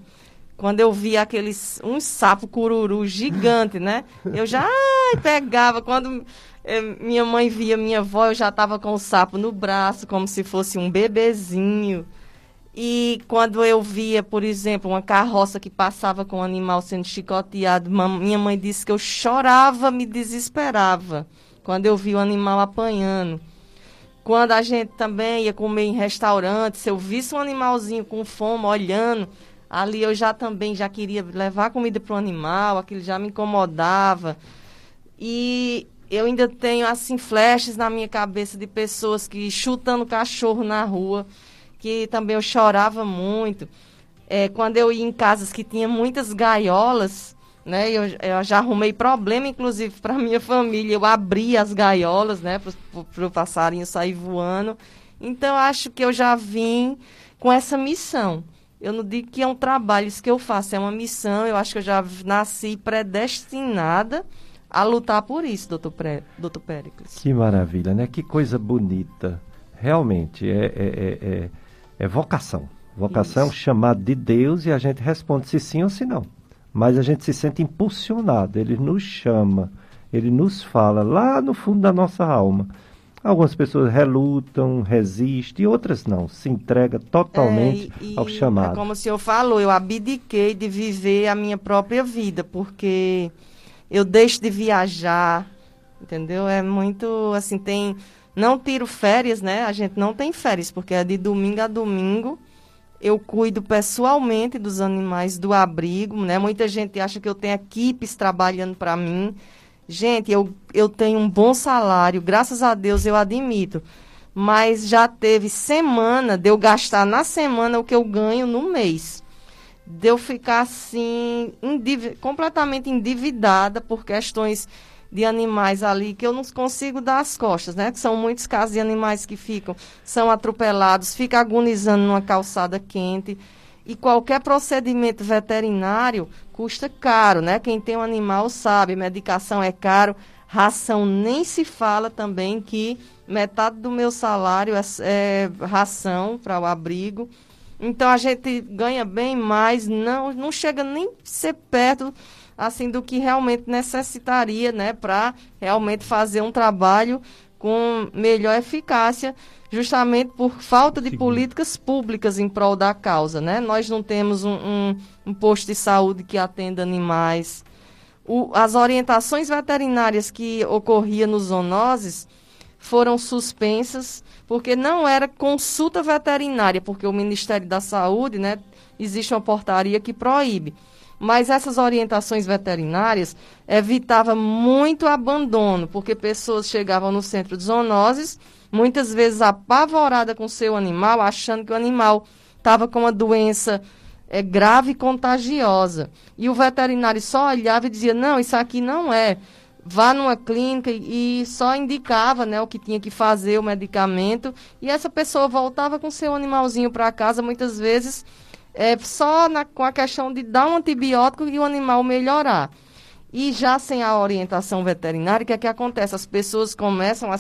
quando eu via aqueles um sapo cururu gigante, né? Eu já ai, pegava quando é, minha mãe via minha avó, eu já estava com o sapo no braço, como se fosse um bebezinho. E quando eu via, por exemplo, uma carroça que passava com um animal sendo chicoteado, minha mãe disse que eu chorava, me desesperava quando eu via o animal apanhando. Quando a gente também ia comer em restaurante, se eu visse um animalzinho com fome olhando, ali eu já também já queria levar comida para o animal, aquilo já me incomodava. E eu ainda tenho assim flashes na minha cabeça de pessoas que chutando cachorro na rua que também eu chorava muito. É, quando eu ia em casas que tinha muitas gaiolas, né? Eu, eu já arrumei problema, inclusive, para minha família. Eu abri as gaiolas, né? Para o passarinho sair voando. Então, acho que eu já vim com essa missão. Eu não digo que é um trabalho, isso que eu faço é uma missão. Eu acho que eu já nasci predestinada a lutar por isso, doutor, Pre, doutor Péricles. Que maravilha, né? Que coisa bonita. Realmente, é, é, é, é, é vocação. Vocação isso. chamada de Deus e a gente responde se sim ou se não. Mas a gente se sente impulsionado, ele nos chama, ele nos fala lá no fundo da nossa alma. Algumas pessoas relutam, resistem, outras não, se entrega totalmente é, e, ao chamado. É como o senhor falou, eu abdiquei de viver a minha própria vida, porque eu deixo de viajar, entendeu? É muito, assim, tem... Não tiro férias, né? A gente não tem férias, porque é de domingo a domingo. Eu cuido pessoalmente dos animais do abrigo, né? Muita gente acha que eu tenho equipes trabalhando para mim. Gente, eu, eu tenho um bom salário, graças a Deus eu admito. Mas já teve semana de eu gastar na semana o que eu ganho no mês. De eu ficar assim, completamente endividada por questões de animais ali que eu não consigo dar as costas, né? São muitos casos de animais que ficam, são atropelados, ficam agonizando numa calçada quente. E qualquer procedimento veterinário custa caro, né? Quem tem um animal sabe, medicação é caro, ração nem se fala também que metade do meu salário é, é ração para o abrigo. Então a gente ganha bem mais, não, não chega nem ser perto assim do que realmente necessitaria, né, para realmente fazer um trabalho com melhor eficácia justamente por falta de Sim. políticas públicas em prol da causa, né? Nós não temos um, um, um posto de saúde que atenda animais. O, as orientações veterinárias que ocorriam nos zoonoses foram suspensas porque não era consulta veterinária, porque o Ministério da Saúde, né, existe uma portaria que proíbe. Mas essas orientações veterinárias evitavam muito abandono, porque pessoas chegavam no centro de zoonoses muitas vezes apavorada com seu animal, achando que o animal estava com uma doença é, grave e contagiosa. E o veterinário só olhava e dizia: não, isso aqui não é. Vá numa clínica e, e só indicava né, o que tinha que fazer, o medicamento. E essa pessoa voltava com seu animalzinho para casa, muitas vezes, é, só na, com a questão de dar um antibiótico e o animal melhorar. E já sem a orientação veterinária, o que é que acontece? As pessoas começam a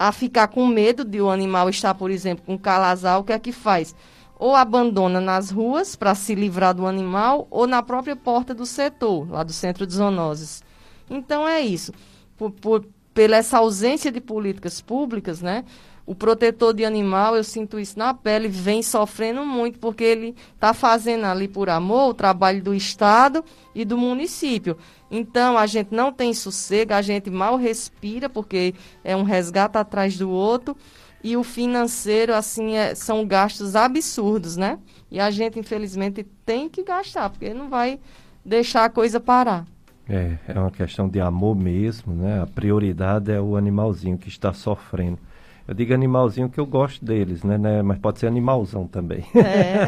a ficar com medo de o animal estar, por exemplo, com calazar, o que é que faz? Ou abandona nas ruas para se livrar do animal, ou na própria porta do setor, lá do centro de zoonoses. Então é isso. Por, por, pela essa ausência de políticas públicas, né? O protetor de animal, eu sinto isso na pele, vem sofrendo muito, porque ele está fazendo ali por amor o trabalho do Estado e do município. Então, a gente não tem sossego, a gente mal respira, porque é um resgate atrás do outro. E o financeiro, assim, é, são gastos absurdos, né? E a gente, infelizmente, tem que gastar, porque não vai deixar a coisa parar. É, é uma questão de amor mesmo, né? A prioridade é o animalzinho que está sofrendo. Eu digo animalzinho que eu gosto deles, né? né? Mas pode ser animalzão também. É.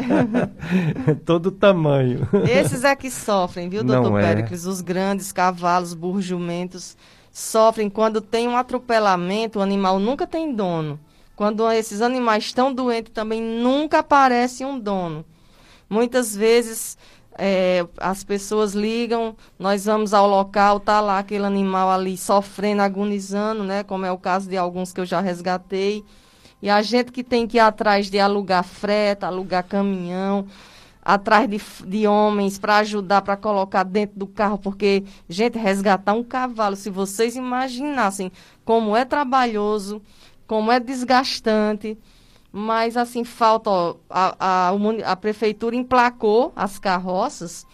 Todo tamanho. Esses é que sofrem, viu, doutor Não é. Péricles? Os grandes cavalos, burros, jumentos, sofrem quando tem um atropelamento, o animal nunca tem dono. Quando esses animais estão doentes, também nunca aparece um dono. Muitas vezes é, as pessoas ligam, nós vamos ao local, tá lá aquele animal ali sofrendo, agonizando, né? Como é o caso de alguns que eu já resgatei. E a gente que tem que ir atrás de alugar freta, alugar caminhão, atrás de, de homens para ajudar, para colocar dentro do carro, porque, gente, resgatar um cavalo, se vocês imaginassem como é trabalhoso, como é desgastante, mas assim falta ó, a, a, a prefeitura emplacou as carroças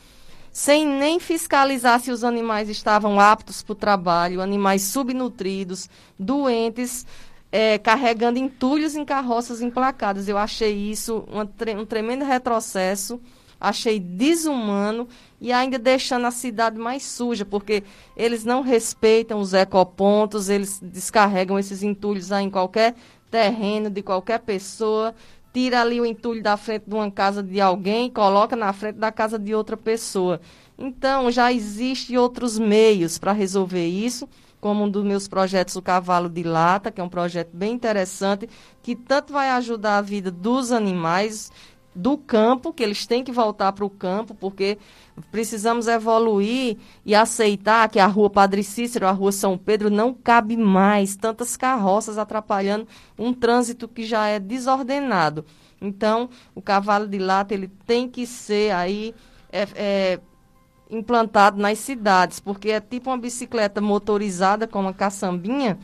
sem nem fiscalizar se os animais estavam aptos para o trabalho, animais subnutridos, doentes, é, carregando entulhos em carroças emplacadas. Eu achei isso um tremendo retrocesso, achei desumano e ainda deixando a cidade mais suja, porque eles não respeitam os ecopontos, eles descarregam esses entulhos aí em qualquer terreno de qualquer pessoa, tira ali o entulho da frente de uma casa de alguém e coloca na frente da casa de outra pessoa. Então, já existem outros meios para resolver isso, como um dos meus projetos, o Cavalo de Lata, que é um projeto bem interessante, que tanto vai ajudar a vida dos animais, do campo, que eles têm que voltar para o campo, porque precisamos evoluir e aceitar que a rua Padre Cícero, a rua São Pedro, não cabe mais tantas carroças atrapalhando um trânsito que já é desordenado. Então, o cavalo de lata ele tem que ser aí é, é, implantado nas cidades, porque é tipo uma bicicleta motorizada com uma caçambinha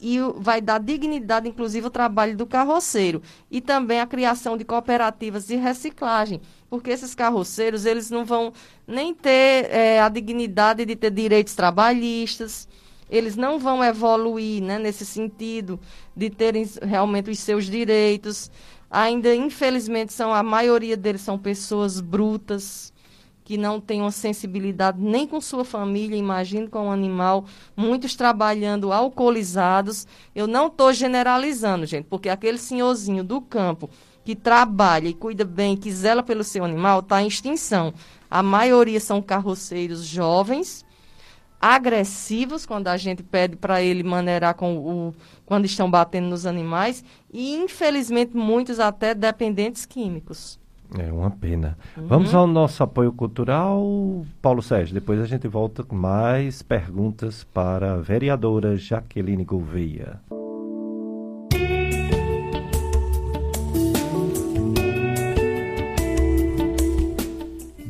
e vai dar dignidade, inclusive, ao trabalho do carroceiro. E também a criação de cooperativas de reciclagem, porque esses carroceiros, eles não vão nem ter é, a dignidade de ter direitos trabalhistas, eles não vão evoluir né, nesse sentido de terem realmente os seus direitos. Ainda, infelizmente, são a maioria deles são pessoas brutas, que não uma sensibilidade nem com sua família, imagino com o um animal, muitos trabalhando alcoolizados. Eu não estou generalizando, gente, porque aquele senhorzinho do campo que trabalha e cuida bem, que zela pelo seu animal, está em extinção. A maioria são carroceiros jovens, agressivos, quando a gente pede para ele maneirar com o, quando estão batendo nos animais, e infelizmente muitos até dependentes químicos. É uma pena. Uhum. Vamos ao nosso apoio cultural, Paulo Sérgio. Depois a gente volta com mais perguntas para a vereadora Jaqueline Gouveia.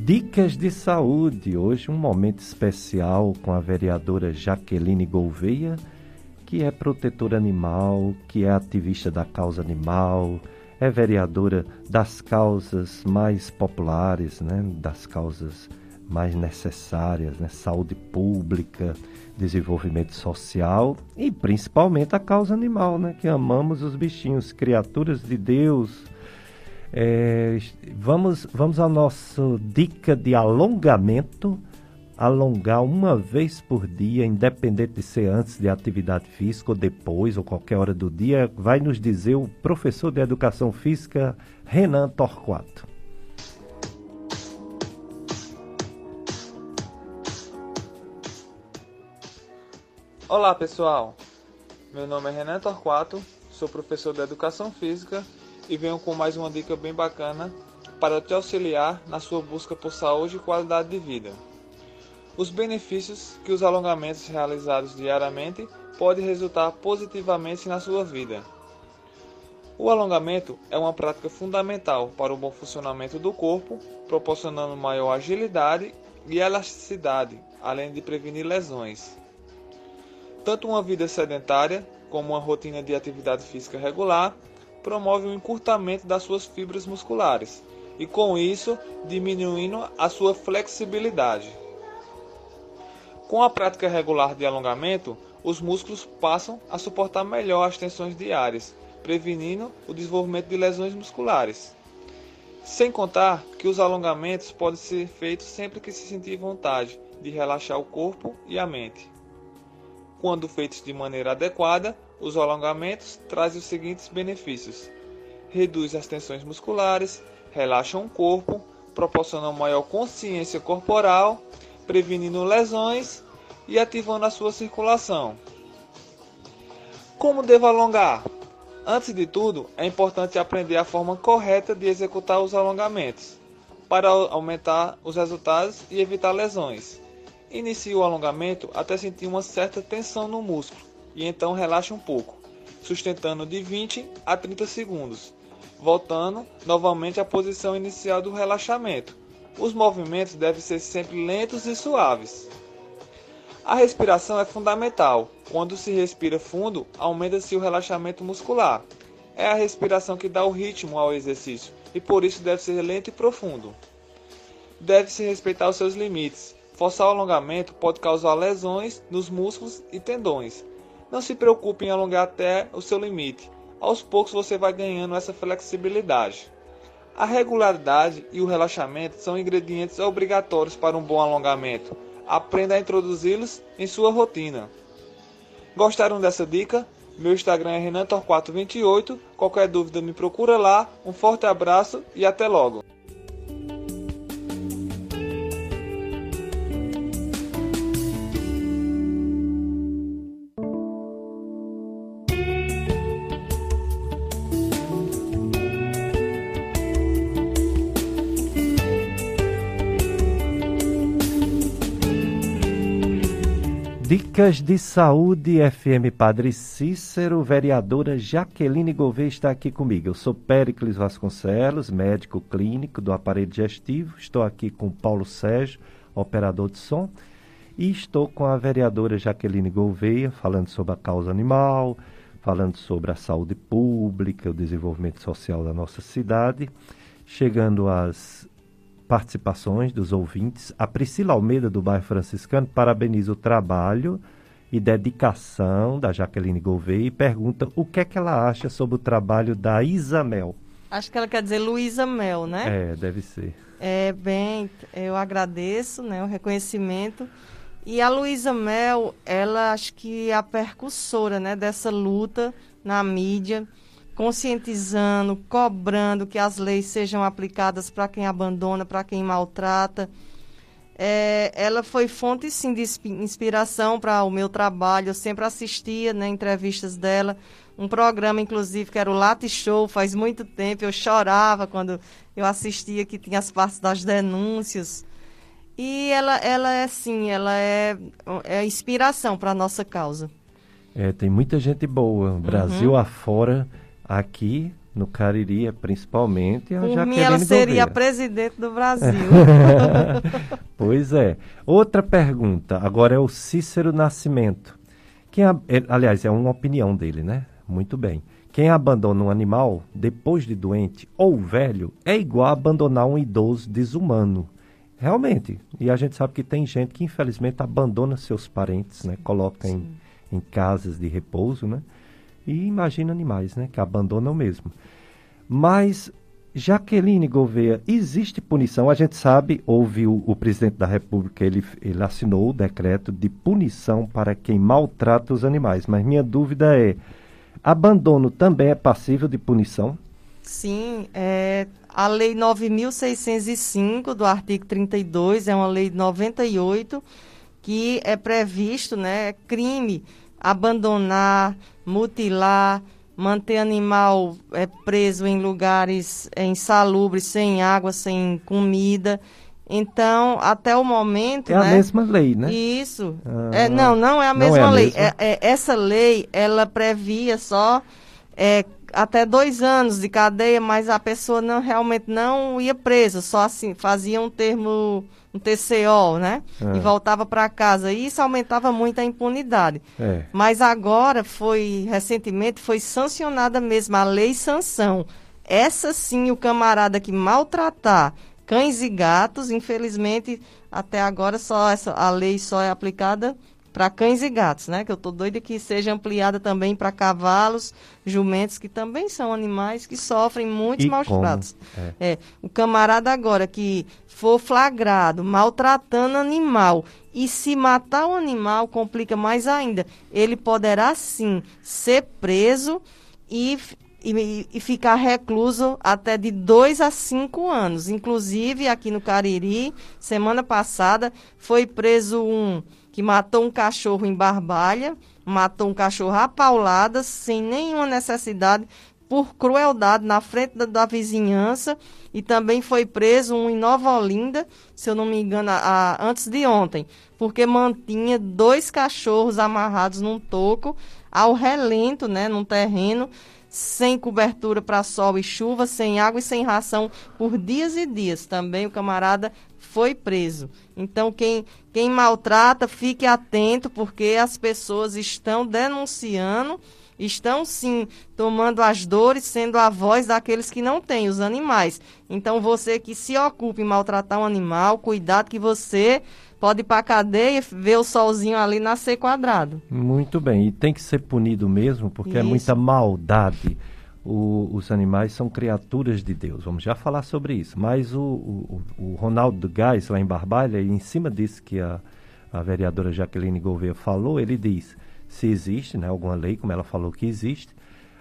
Dicas de saúde. Hoje um momento especial com a vereadora Jaqueline Gouveia, que é protetora animal, que é ativista da causa animal, é vereadora das causas mais populares, né? das causas mais necessárias, né? saúde pública, desenvolvimento social e principalmente a causa animal, né? que amamos os bichinhos, criaturas de Deus. É, vamos, vamos à nossa dica de alongamento alongar uma vez por dia, independente de ser antes de atividade física ou depois, ou qualquer hora do dia, vai nos dizer o professor de Educação Física, Renan Torquato. Olá pessoal, meu nome é Renan Torquato, sou professor de Educação Física e venho com mais uma dica bem bacana para te auxiliar na sua busca por saúde e qualidade de vida. Os benefícios que os alongamentos realizados diariamente podem resultar positivamente na sua vida. O alongamento é uma prática fundamental para o bom funcionamento do corpo, proporcionando maior agilidade e elasticidade, além de prevenir lesões. Tanto uma vida sedentária como uma rotina de atividade física regular promove o encurtamento das suas fibras musculares e, com isso, diminuindo a sua flexibilidade. Com a prática regular de alongamento, os músculos passam a suportar melhor as tensões diárias, prevenindo o desenvolvimento de lesões musculares. Sem contar que os alongamentos podem ser feitos sempre que se sentir vontade de relaxar o corpo e a mente. Quando feitos de maneira adequada, os alongamentos trazem os seguintes benefícios: reduz as tensões musculares, relaxam o corpo, proporcionam maior consciência corporal prevenindo lesões e ativando a sua circulação. Como devo alongar? Antes de tudo, é importante aprender a forma correta de executar os alongamentos, para aumentar os resultados e evitar lesões. Inicie o alongamento até sentir uma certa tensão no músculo e então relaxe um pouco, sustentando de 20 a 30 segundos, voltando novamente à posição inicial do relaxamento os movimentos devem ser sempre lentos e suaves. A respiração é fundamental. Quando se respira fundo, aumenta-se o relaxamento muscular. É a respiração que dá o ritmo ao exercício e por isso deve ser lento e profundo. Deve-se respeitar os seus limites. Forçar o alongamento pode causar lesões nos músculos e tendões. Não se preocupe em alongar até o seu limite. Aos poucos você vai ganhando essa flexibilidade. A regularidade e o relaxamento são ingredientes obrigatórios para um bom alongamento. Aprenda a introduzi-los em sua rotina. Gostaram dessa dica? Meu Instagram é renantor428. Qualquer dúvida me procura lá. Um forte abraço e até logo. Dicas de Saúde FM Padre Cícero, vereadora Jaqueline Gouveia está aqui comigo. Eu sou Péricles Vasconcelos, médico clínico do aparelho digestivo. Estou aqui com Paulo Sérgio, operador de som. E estou com a vereadora Jaqueline Gouveia, falando sobre a causa animal, falando sobre a saúde pública, o desenvolvimento social da nossa cidade. Chegando às participações dos ouvintes. A Priscila Almeida, do bairro Franciscano, parabeniza o trabalho e dedicação da Jaqueline Gouveia e pergunta o que é que ela acha sobre o trabalho da Isamel. Acho que ela quer dizer Luísa Mel, né? É, deve ser. É, bem, eu agradeço né, o reconhecimento. E a Luísa Mel, ela acho que é a percussora né, dessa luta na mídia conscientizando, cobrando que as leis sejam aplicadas para quem abandona, para quem maltrata. É, ela foi fonte, sim, de inspiração para o meu trabalho. Eu sempre assistia né, entrevistas dela. Um programa, inclusive, que era o Late Show, faz muito tempo. Eu chorava quando eu assistia, que tinha as partes das denúncias. E ela, ela é, sim, ela é, é inspiração para a nossa causa. É, tem muita gente boa, Brasil uhum. afora aqui no Cariri, principalmente, a Por Jaqueline mim, ela seria Gouveia. presidente do Brasil. pois é. Outra pergunta, agora é o Cícero Nascimento. Quem, aliás, é uma opinião dele, né? Muito bem. Quem abandona um animal depois de doente ou velho é igual a abandonar um idoso desumano. Realmente. E a gente sabe que tem gente que infelizmente abandona seus parentes, né? Coloca em, em casas de repouso, né? E imagina animais, né? Que abandonam mesmo. Mas, Jaqueline Gouveia, existe punição? A gente sabe, houve o, o presidente da República, ele, ele assinou o decreto de punição para quem maltrata os animais. Mas minha dúvida é, abandono também é passível de punição? Sim, é, a Lei 9.605, do artigo 32, é uma lei de 98, que é previsto, né, crime abandonar, mutilar, manter animal é, preso em lugares é, insalubres, sem água, sem comida. Então, até o momento. É né? a mesma lei, né? Isso. Ah, é, não, não é a mesma é a lei. Mesma? É, essa lei, ela previa só é, até dois anos de cadeia, mas a pessoa não realmente não ia presa, só assim, fazia um termo um TCO, né? É. E voltava para casa. E isso aumentava muito a impunidade. É. Mas agora foi, recentemente, foi sancionada mesmo a lei sanção. Essa sim, o camarada que maltratar cães e gatos, infelizmente, até agora só essa, a lei só é aplicada para cães e gatos, né? Que eu estou doida que seja ampliada também para cavalos, jumentos, que também são animais que sofrem muitos maus tratos. É. é. O camarada agora que for flagrado maltratando animal e se matar o animal, complica mais ainda. Ele poderá sim ser preso e e, e, ficar recluso até de dois a cinco anos. Inclusive, aqui no Cariri, semana passada, foi preso um que matou um cachorro em Barbalha, matou um cachorro a pauladas, sem nenhuma necessidade, por crueldade na frente da, da, vizinhança e também foi preso um em Nova Olinda, se eu não me engano, a, a, antes de ontem, porque mantinha dois cachorros amarrados num toco ao relento, né, num terreno, sem cobertura para sol e chuva, sem água e sem ração por dias e dias. Também o camarada foi preso. Então, quem, quem maltrata, fique atento, porque as pessoas estão denunciando, estão sim tomando as dores, sendo a voz daqueles que não têm, os animais. Então, você que se ocupe em maltratar um animal, cuidado que você pode ir para a cadeia e ver o solzinho ali nascer quadrado. Muito bem, e tem que ser punido mesmo, porque Isso. é muita maldade o, os animais são criaturas de Deus. Vamos já falar sobre isso. Mas o, o, o Ronaldo Gás, lá em Barbalha, em cima disso que a, a vereadora Jaqueline Gouveia falou, ele diz: se existe, né, alguma lei, como ela falou que existe,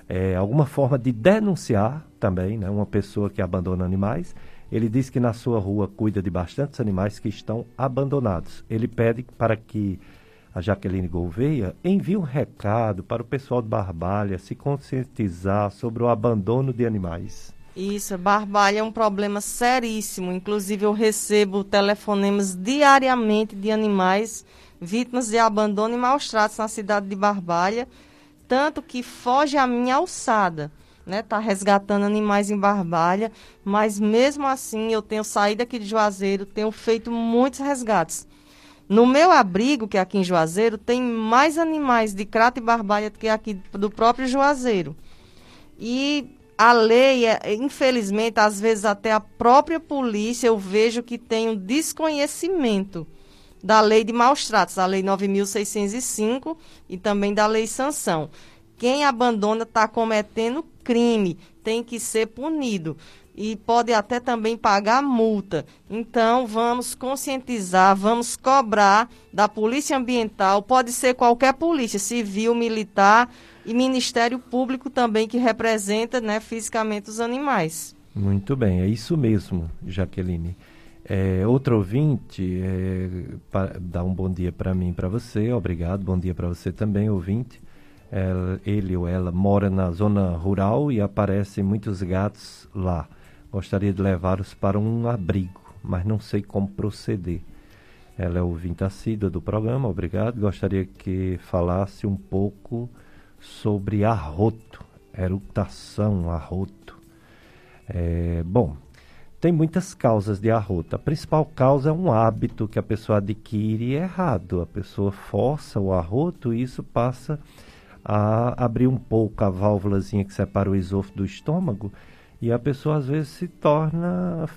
é, alguma forma de denunciar também, né, uma pessoa que abandona animais. Ele diz que na sua rua cuida de bastantes animais que estão abandonados. Ele pede para que a Jaqueline Gouveia envie um recado para o pessoal de Barbalha se conscientizar sobre o abandono de animais. Isso, Barbalha é um problema seríssimo. Inclusive, eu recebo telefonemas diariamente de animais vítimas de abandono e maus tratos na cidade de Barbalha, tanto que foge a minha alçada. Né, tá resgatando animais em Barbalha, mas mesmo assim eu tenho saído aqui de Juazeiro, tenho feito muitos resgates. No meu abrigo, que é aqui em Juazeiro, tem mais animais de crata e barbalha do que aqui do próprio Juazeiro. E a lei, é, infelizmente, às vezes até a própria polícia eu vejo que tem um desconhecimento da lei de maus tratos, a lei 9.605 e também da lei sanção. Quem abandona está cometendo crime, tem que ser punido e pode até também pagar multa. Então, vamos conscientizar, vamos cobrar da Polícia Ambiental, pode ser qualquer polícia, civil, militar e Ministério Público também, que representa né, fisicamente os animais. Muito bem, é isso mesmo, Jaqueline. É, outro ouvinte, é, dá um bom dia para mim para você, obrigado, bom dia para você também, ouvinte. Ela, ele ou ela mora na zona rural e aparecem muitos gatos lá. Gostaria de levá-los para um abrigo, mas não sei como proceder. Ela é ouvinte assídua do programa, obrigado. Gostaria que falasse um pouco sobre arroto, eruptação, arroto. É, bom, tem muitas causas de arroto. A principal causa é um hábito que a pessoa adquire errado. A pessoa força o arroto e isso passa a abrir um pouco a válvulazinha que separa o esôfago do estômago e a pessoa às vezes se torna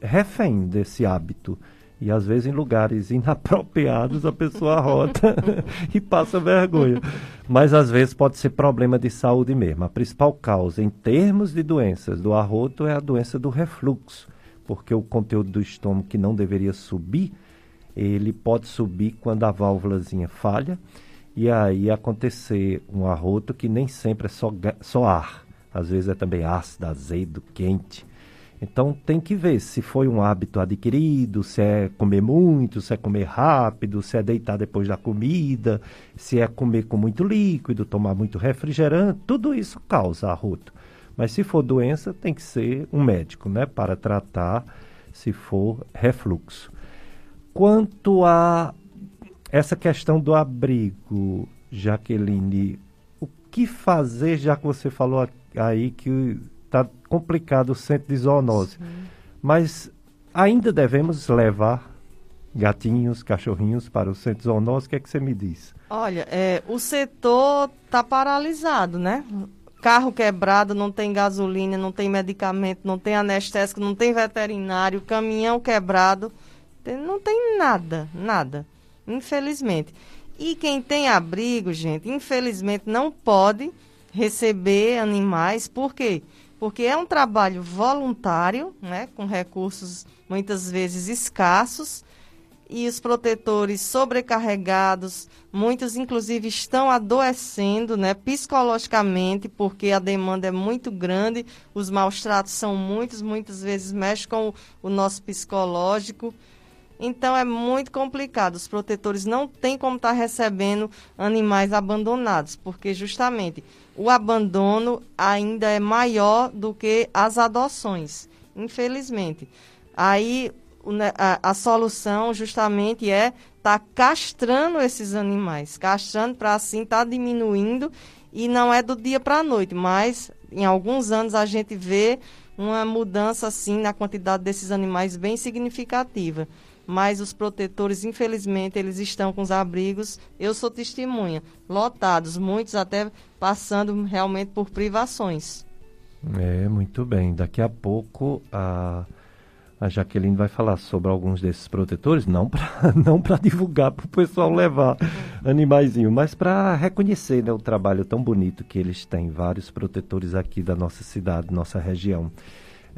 refém desse hábito. E às vezes em lugares inapropriados a pessoa rota e passa vergonha. Mas às vezes pode ser problema de saúde mesmo. A principal causa em termos de doenças do arroto é a doença do refluxo, porque o conteúdo do estômago que não deveria subir, ele pode subir quando a válvulazinha falha e aí acontecer um arroto que nem sempre é só, só ar às vezes é também ácido, azedo, quente. Então tem que ver se foi um hábito adquirido, se é comer muito, se é comer rápido, se é deitar depois da comida, se é comer com muito líquido, tomar muito refrigerante, tudo isso causa arroto. Mas se for doença, tem que ser um médico, né, para tratar se for refluxo. Quanto a essa questão do abrigo, Jaqueline, o que fazer, já que você falou aqui aí que está complicado o centro de zoonose. Sim. Mas ainda devemos levar gatinhos, cachorrinhos para o centro de zoonose. O que é que você me diz? Olha, é, o setor está paralisado, né? Carro quebrado, não tem gasolina, não tem medicamento, não tem anestésico, não tem veterinário, caminhão quebrado, não tem nada, nada, infelizmente. E quem tem abrigo, gente, infelizmente não pode receber animais. Por quê? Porque é um trabalho voluntário, né, com recursos muitas vezes escassos, e os protetores sobrecarregados, muitos inclusive estão adoecendo, né, psicologicamente, porque a demanda é muito grande, os maus tratos são muitos, muitas vezes mexem com o, nosso psicológico. Então é muito complicado. Os protetores não têm como estar recebendo animais abandonados, porque justamente o abandono ainda é maior do que as adoções, infelizmente. Aí a, a solução justamente é estar tá castrando esses animais, castrando para assim tá diminuindo e não é do dia para a noite, mas em alguns anos a gente vê uma mudança assim na quantidade desses animais bem significativa mas os protetores, infelizmente, eles estão com os abrigos, eu sou testemunha, lotados, muitos até passando realmente por privações. É, muito bem. Daqui a pouco a, a Jaqueline vai falar sobre alguns desses protetores, não para não divulgar para o pessoal levar animaizinho, mas para reconhecer né, o trabalho tão bonito que eles têm, vários protetores aqui da nossa cidade, nossa região.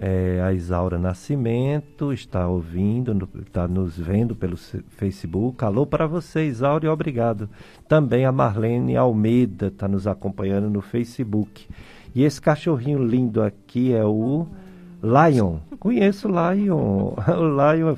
É, a Isaura Nascimento está ouvindo, está nos vendo pelo Facebook. Alô para você, Isaura, e obrigado. Também a Marlene Almeida está nos acompanhando no Facebook. E esse cachorrinho lindo aqui é o Lion. Conheço o Lion. O Lion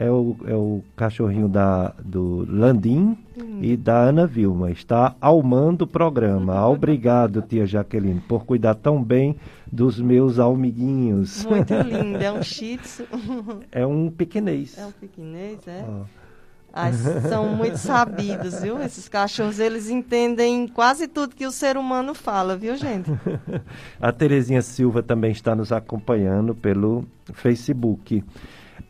é o, é o cachorrinho da, do Landim hum. e da Ana Vilma. Está almando o programa. Obrigado, tia Jaqueline, por cuidar tão bem dos meus almiguinhos. Muito lindo. É um shih tzu. É um pequenês. É um pequenês, é? Ah, são muito sabidos, viu? Esses cachorros, eles entendem quase tudo que o ser humano fala, viu, gente? A Terezinha Silva também está nos acompanhando pelo Facebook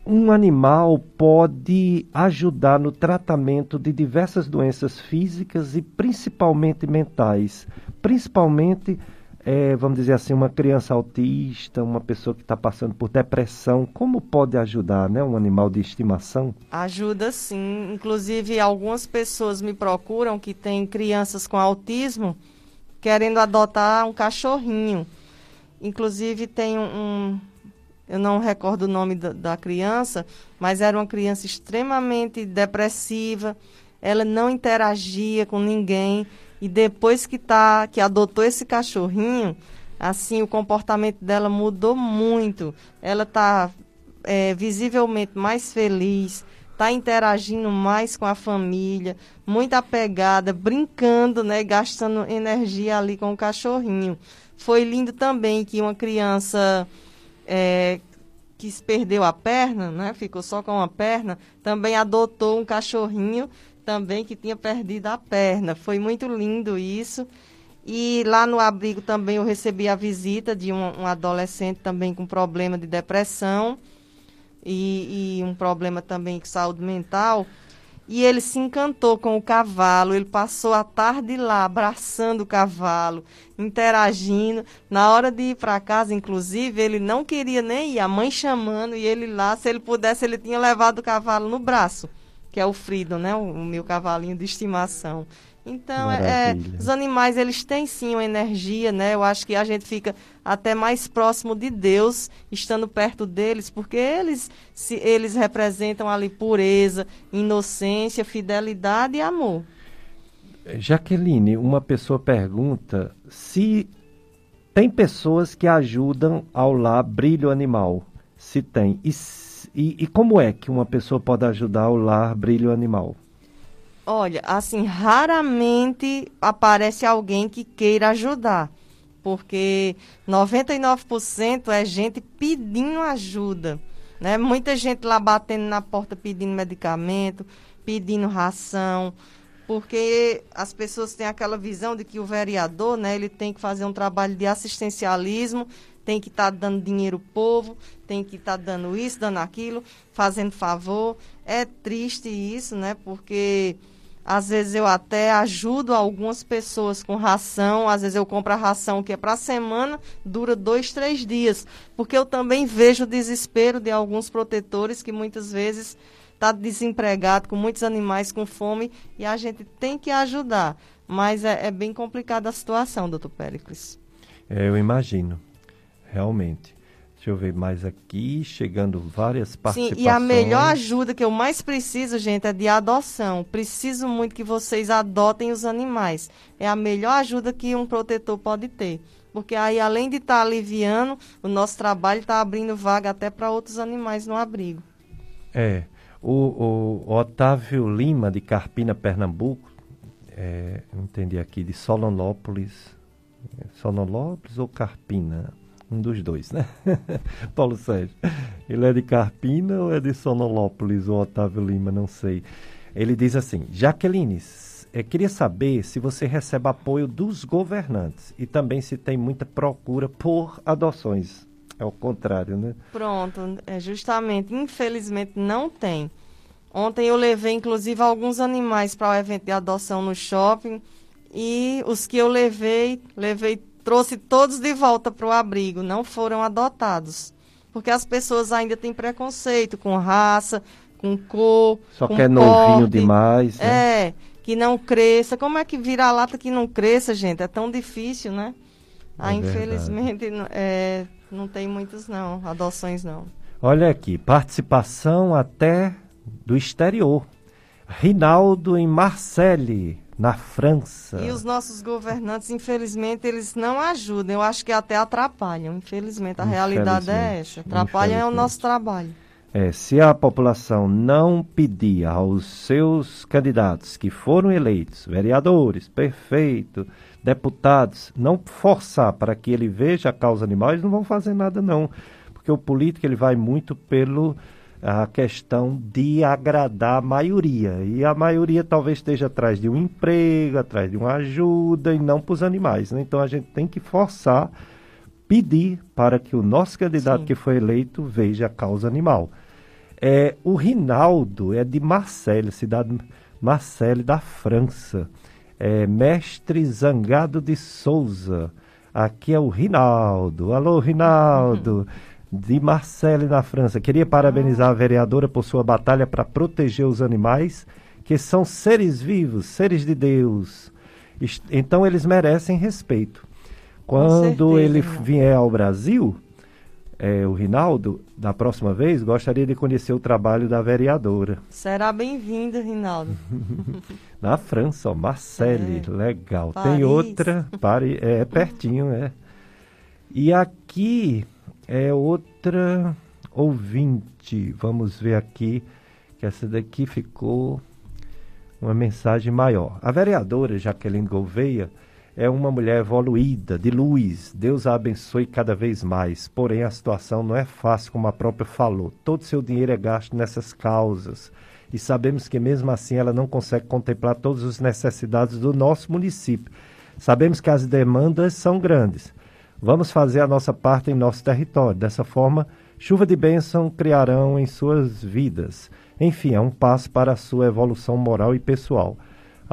um animal pode ajudar no tratamento de diversas doenças físicas e principalmente mentais, principalmente, é, vamos dizer assim, uma criança autista, uma pessoa que está passando por depressão, como pode ajudar, né, um animal de estimação? Ajuda sim, inclusive algumas pessoas me procuram que têm crianças com autismo querendo adotar um cachorrinho. Inclusive tem um, eu não recordo o nome da, da criança, mas era uma criança extremamente depressiva, ela não interagia com ninguém e depois que tá que adotou esse cachorrinho, assim o comportamento dela mudou muito. Ela está é, visivelmente mais feliz, está interagindo mais com a família, muito apegada, brincando, né, gastando energia ali com o cachorrinho. Foi lindo também que uma criança é, que perdeu a perna, né, ficou só com uma perna, também adotou um cachorrinho também que tinha perdido a perna. Foi muito lindo isso. E lá no abrigo também eu recebi a visita de um, um adolescente também com problema de depressão e, e um problema também de saúde mental. E ele se encantou com o cavalo, ele passou a tarde lá abraçando o cavalo, interagindo. Na hora de ir para casa, inclusive, ele não queria nem ir, a mãe chamando e ele lá, se ele pudesse, ele tinha levado o cavalo no braço, que é o Frido, né, o, o meu cavalinho de estimação. Então, é, os animais, eles têm sim uma energia, né? Eu acho que a gente fica até mais próximo de Deus, estando perto deles, porque eles, se, eles representam ali pureza, inocência, fidelidade e amor. Jaqueline, uma pessoa pergunta se tem pessoas que ajudam ao lar brilho animal. Se tem. E, e, e como é que uma pessoa pode ajudar ao lar brilho animal? Olha, assim, raramente aparece alguém que queira ajudar, porque 99% é gente pedindo ajuda, né? Muita gente lá batendo na porta pedindo medicamento, pedindo ração, porque as pessoas têm aquela visão de que o vereador, né, ele tem que fazer um trabalho de assistencialismo, tem que estar tá dando dinheiro ao povo, tem que estar tá dando isso, dando aquilo, fazendo favor. É triste isso, né? Porque às vezes eu até ajudo algumas pessoas com ração, às vezes eu compro a ração que é para a semana, dura dois, três dias. Porque eu também vejo o desespero de alguns protetores que muitas vezes está desempregado, com muitos animais com fome, e a gente tem que ajudar. Mas é, é bem complicada a situação, doutor Péricles. É, eu imagino, realmente. Deixa eu ver mais aqui, chegando várias participações. Sim, e a melhor ajuda que eu mais preciso, gente, é de adoção. Preciso muito que vocês adotem os animais. É a melhor ajuda que um protetor pode ter. Porque aí, além de estar tá aliviando, o nosso trabalho está abrindo vaga até para outros animais no abrigo. É. O, o Otávio Lima, de Carpina, Pernambuco, é, entendi aqui, de Solonópolis. É, Solonópolis ou Carpina? Um dos dois, né? Paulo Sérgio. Ele é de Carpina ou é de Sonolópolis, o Otávio Lima, não sei. Ele diz assim: Jaqueline, é, queria saber se você recebe apoio dos governantes e também se tem muita procura por adoções. É o contrário, né? Pronto, é justamente, infelizmente não tem. Ontem eu levei, inclusive, alguns animais para o evento de adoção no shopping e os que eu levei, levei trouxe todos de volta para o abrigo, não foram adotados. Porque as pessoas ainda têm preconceito com raça, com cor. Só com que é novinho demais. Né? É, que não cresça. Como é que vira a lata que não cresça, gente? É tão difícil, né? ah, infelizmente é, não tem muitos não, adoções não. Olha aqui, participação até do exterior. Rinaldo em Marseille, na França. E os nossos governantes, infelizmente, eles não ajudam. Eu acho que até atrapalham. Infelizmente, a realidade é essa. Atrapalham é o nosso trabalho. É, se a população não pedir aos seus candidatos que foram eleitos, vereadores, prefeito, deputados, não forçar para que ele veja a causa animal, eles não vão fazer nada não. Porque o político ele vai muito pelo a questão de agradar a maioria. E a maioria talvez esteja atrás de um emprego, atrás de uma ajuda e não para os animais. Né? Então a gente tem que forçar, pedir para que o nosso candidato Sim. que foi eleito veja a causa animal. É, o Rinaldo é de Marseille, cidade Marseille da França. É, mestre Zangado de Souza. Aqui é o Rinaldo. Alô, Rinaldo. de Marcelle, na França. Queria parabenizar a vereadora por sua batalha para proteger os animais, que são seres vivos, seres de Deus. Então eles merecem respeito. Quando certeza, ele vier ao Brasil, é, o Rinaldo, da próxima vez, gostaria de conhecer o trabalho da vereadora. Será bem-vindo, Rinaldo. Na França, ó, Marcelle, é. legal. Paris. Tem outra, Paris, é, é pertinho, é. E aqui é outra ouvinte. Vamos ver aqui, que essa daqui ficou uma mensagem maior. A vereadora Jaqueline Gouveia é uma mulher evoluída, de luz. Deus a abençoe cada vez mais. Porém, a situação não é fácil, como a própria falou. Todo seu dinheiro é gasto nessas causas. E sabemos que, mesmo assim, ela não consegue contemplar todas as necessidades do nosso município. Sabemos que as demandas são grandes. Vamos fazer a nossa parte em nosso território. Dessa forma, chuva de bênção criarão em suas vidas. Enfim, é um passo para a sua evolução moral e pessoal.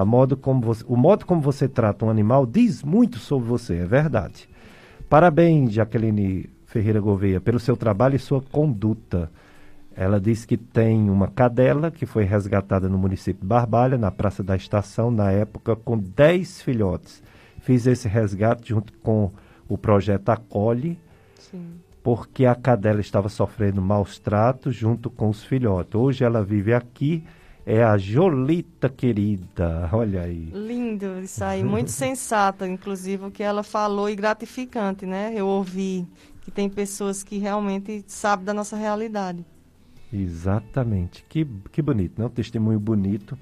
Modo você, o modo como você trata um animal diz muito sobre você, é verdade. Parabéns, Jaqueline Ferreira Gouveia, pelo seu trabalho e sua conduta. Ela diz que tem uma cadela que foi resgatada no município de Barbalha, na Praça da Estação, na época, com 10 filhotes. Fiz esse resgate junto com o projeto acolhe, Sim. porque a cadela estava sofrendo maus tratos junto com os filhotes. Hoje ela vive aqui, é a Jolita querida, olha aí. Lindo isso aí, muito sensata, inclusive o que ela falou e gratificante, né? Eu ouvi que tem pessoas que realmente sabem da nossa realidade. Exatamente, que, que bonito, né? Um testemunho bonito.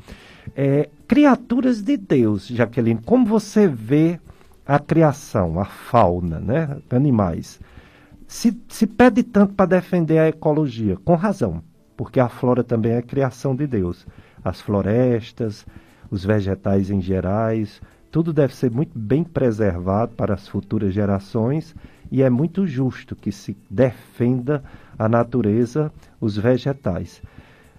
É, criaturas de Deus, Jaqueline, como você vê a criação, a fauna, né? animais. Se, se pede tanto para defender a ecologia, com razão, porque a flora também é criação de Deus. As florestas, os vegetais em gerais, tudo deve ser muito bem preservado para as futuras gerações e é muito justo que se defenda a natureza, os vegetais.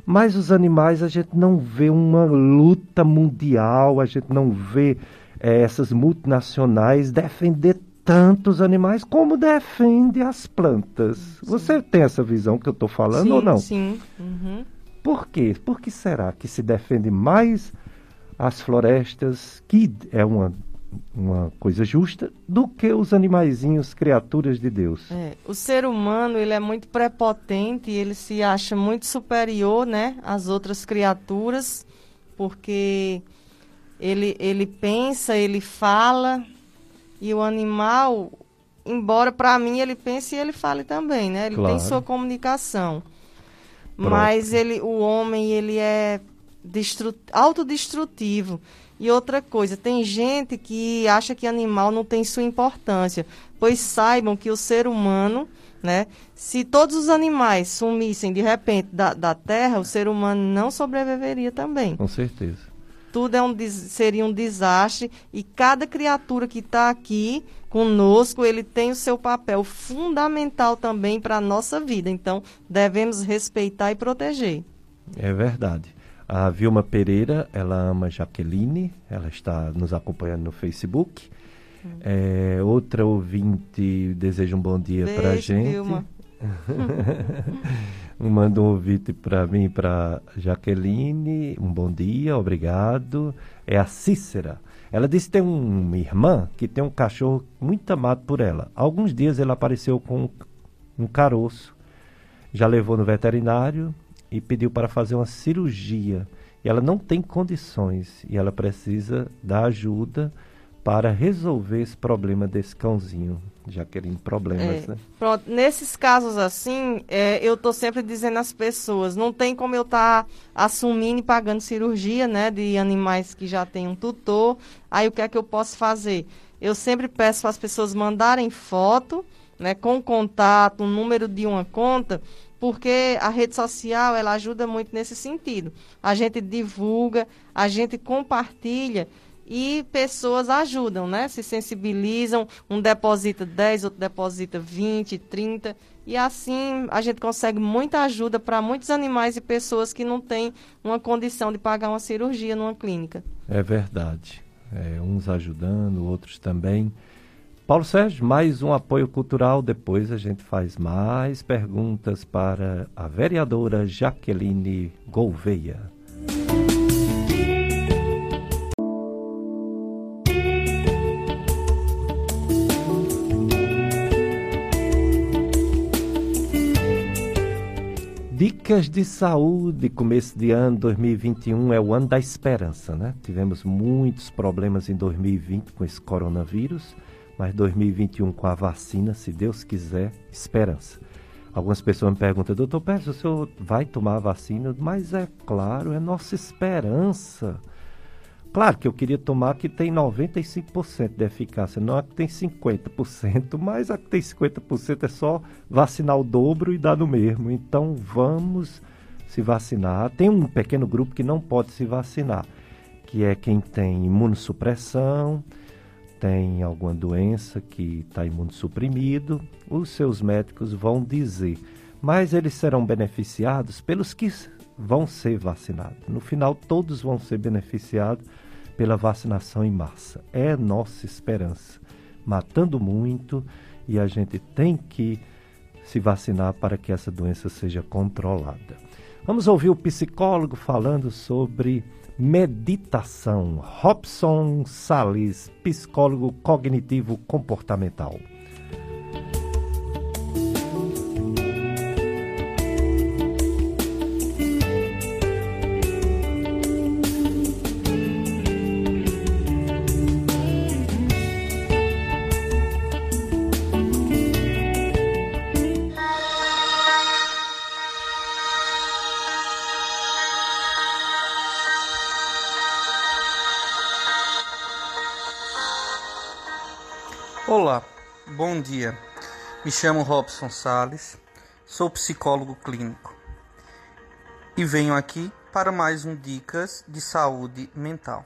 Mas os animais a gente não vê uma luta mundial, a gente não vê é, essas multinacionais defender tantos animais como defende as plantas. Sim. Você tem essa visão que eu estou falando sim, ou não? Sim. Uhum. Por quê? Por que será que se defende mais as florestas, que é uma, uma coisa justa, do que os animaizinhos, criaturas de Deus? É, o ser humano ele é muito prepotente, ele se acha muito superior né, às outras criaturas, porque ele, ele pensa, ele fala, e o animal, embora para mim ele pense e ele fale também, né? Ele claro. tem sua comunicação. Pronto. Mas ele, o homem, ele é destru... autodestrutivo. E outra coisa, tem gente que acha que animal não tem sua importância. Pois saibam que o ser humano, né? Se todos os animais sumissem de repente da, da Terra, o ser humano não sobreviveria também. Com certeza tudo é um, seria um desastre e cada criatura que está aqui conosco, ele tem o seu papel fundamental também para a nossa vida. Então, devemos respeitar e proteger. É verdade. A Vilma Pereira, ela ama Jaqueline, ela está nos acompanhando no Facebook. Hum. É, outra ouvinte deseja um bom dia para a gente. Vilma. Manda um ouvinte para mim, para Jaqueline. Um bom dia, obrigado. É a Cícera. Ela disse que tem uma irmã que tem um cachorro muito amado por ela. Alguns dias ele apareceu com um caroço. Já levou no veterinário e pediu para fazer uma cirurgia. E ela não tem condições e ela precisa da ajuda para resolver esse problema desse cãozinho, já querendo problemas, é, né? Pronto, nesses casos assim, é, eu estou sempre dizendo às pessoas, não tem como eu estar tá assumindo e pagando cirurgia, né, de animais que já têm um tutor, aí o que é que eu posso fazer? Eu sempre peço para as pessoas mandarem foto, né, com contato, o número de uma conta, porque a rede social, ela ajuda muito nesse sentido. A gente divulga, a gente compartilha, e pessoas ajudam, né? Se sensibilizam, um deposita 10, outro deposita 20, 30, e assim a gente consegue muita ajuda para muitos animais e pessoas que não têm uma condição de pagar uma cirurgia numa clínica. É verdade. É, uns ajudando, outros também. Paulo Sérgio, mais um apoio cultural. Depois a gente faz mais perguntas para a vereadora Jaqueline Gouveia. Dicas de saúde, começo de ano 2021 é o ano da esperança, né? Tivemos muitos problemas em 2020 com esse coronavírus, mas 2021 com a vacina, se Deus quiser, esperança. Algumas pessoas me perguntam, doutor Pérez, o senhor vai tomar a vacina? Mas é claro, é nossa esperança. Claro que eu queria tomar que tem 95% de eficácia, não a que tem 50%, mas a que tem 50% é só vacinar o dobro e dar no mesmo. Então vamos se vacinar. Tem um pequeno grupo que não pode se vacinar, que é quem tem imunossupressão, tem alguma doença que está imunossuprimido. Os seus médicos vão dizer, mas eles serão beneficiados pelos que vão ser vacinados. No final, todos vão ser beneficiados pela vacinação em massa. É nossa esperança. Matando muito e a gente tem que se vacinar para que essa doença seja controlada. Vamos ouvir o psicólogo falando sobre meditação. Robson Sales, psicólogo cognitivo comportamental. Bom dia. Me chamo Robson Sales, sou psicólogo clínico e venho aqui para mais um Dicas de Saúde Mental.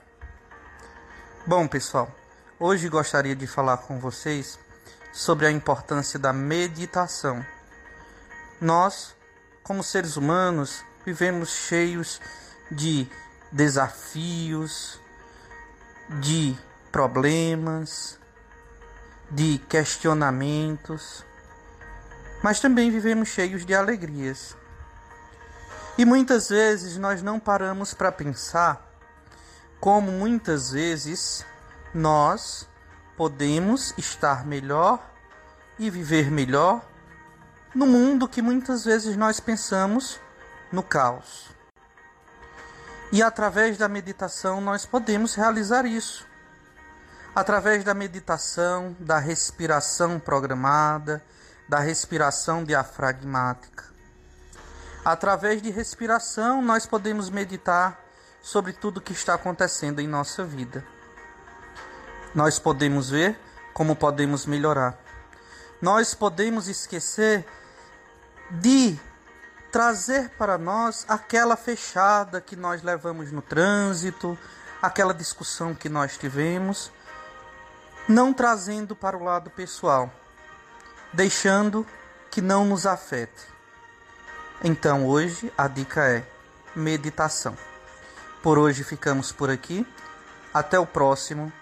Bom, pessoal, hoje gostaria de falar com vocês sobre a importância da meditação. Nós, como seres humanos, vivemos cheios de desafios, de problemas, de questionamentos, mas também vivemos cheios de alegrias. E muitas vezes nós não paramos para pensar como muitas vezes nós podemos estar melhor e viver melhor no mundo que muitas vezes nós pensamos no caos. E através da meditação nós podemos realizar isso através da meditação, da respiração programada, da respiração diafragmática. Através de respiração, nós podemos meditar sobre tudo que está acontecendo em nossa vida. Nós podemos ver como podemos melhorar. Nós podemos esquecer de trazer para nós aquela fechada que nós levamos no trânsito, aquela discussão que nós tivemos não trazendo para o lado pessoal, deixando que não nos afete. Então hoje a dica é meditação. Por hoje ficamos por aqui. Até o próximo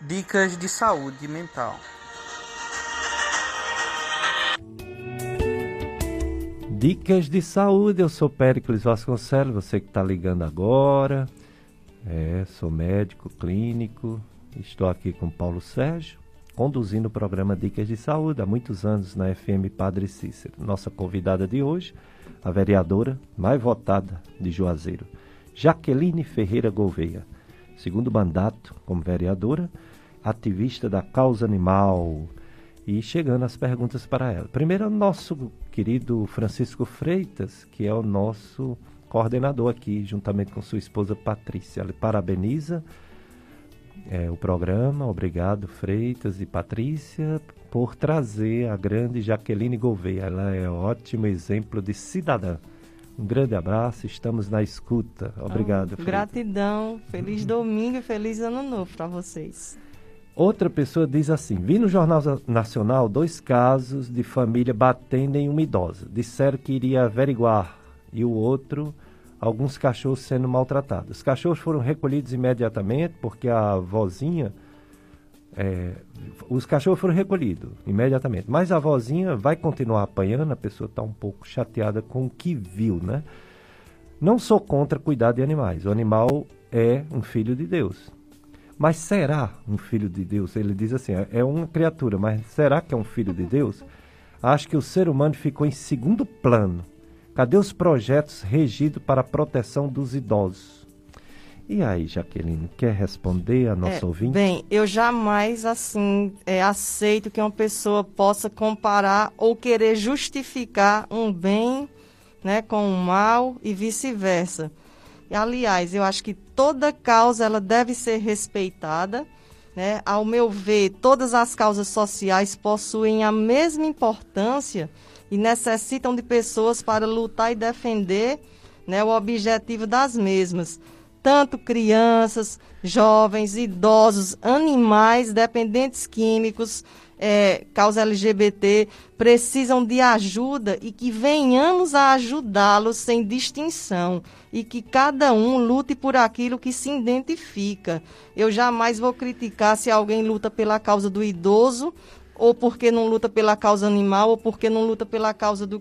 Dicas de Saúde Mental. Dicas de saúde, eu sou Péricles Vasconcelos, você que está ligando agora. É, sou médico clínico, estou aqui com Paulo Sérgio, conduzindo o programa Dicas de Saúde há muitos anos na FM Padre Cícero. Nossa convidada de hoje, a vereadora mais votada de Juazeiro, Jaqueline Ferreira Gouveia. Segundo mandato como vereadora, ativista da causa animal. E chegando as perguntas para ela. Primeiro, nosso querido Francisco Freitas, que é o nosso coordenador aqui, juntamente com sua esposa Patrícia. Ele parabeniza é, o programa. Obrigado, Freitas e Patrícia, por trazer a grande Jaqueline Gouveia. Ela é um ótimo exemplo de cidadã. Um grande abraço, estamos na escuta. Obrigado. Oh, gratidão, feliz domingo e feliz ano novo para vocês. Outra pessoa diz assim: Vi no Jornal Nacional dois casos de família batendo em uma idosa. Disseram que iria averiguar. E o outro, alguns cachorros sendo maltratados. Os cachorros foram recolhidos imediatamente porque a vozinha. É, os cachorros foram recolhidos imediatamente. Mas a vozinha vai continuar apanhando, a pessoa está um pouco chateada com o que viu, né? Não sou contra cuidar de animais. O animal é um filho de Deus. Mas será um filho de Deus? Ele diz assim: é, é uma criatura, mas será que é um filho de Deus? Acho que o ser humano ficou em segundo plano. Cadê os projetos regidos para a proteção dos idosos? E aí, Jaqueline, quer responder a nossa é, ouvinte? Bem, eu jamais assim é, aceito que uma pessoa possa comparar ou querer justificar um bem né, com um mal e vice-versa. Aliás, eu acho que toda causa ela deve ser respeitada. Né? Ao meu ver, todas as causas sociais possuem a mesma importância e necessitam de pessoas para lutar e defender né, o objetivo das mesmas. Tanto crianças, jovens, idosos, animais, dependentes químicos, é, causa LGBT precisam de ajuda e que venhamos a ajudá-los sem distinção e que cada um lute por aquilo que se identifica. Eu jamais vou criticar se alguém luta pela causa do idoso ou porque não luta pela causa animal ou porque não luta pela causa do,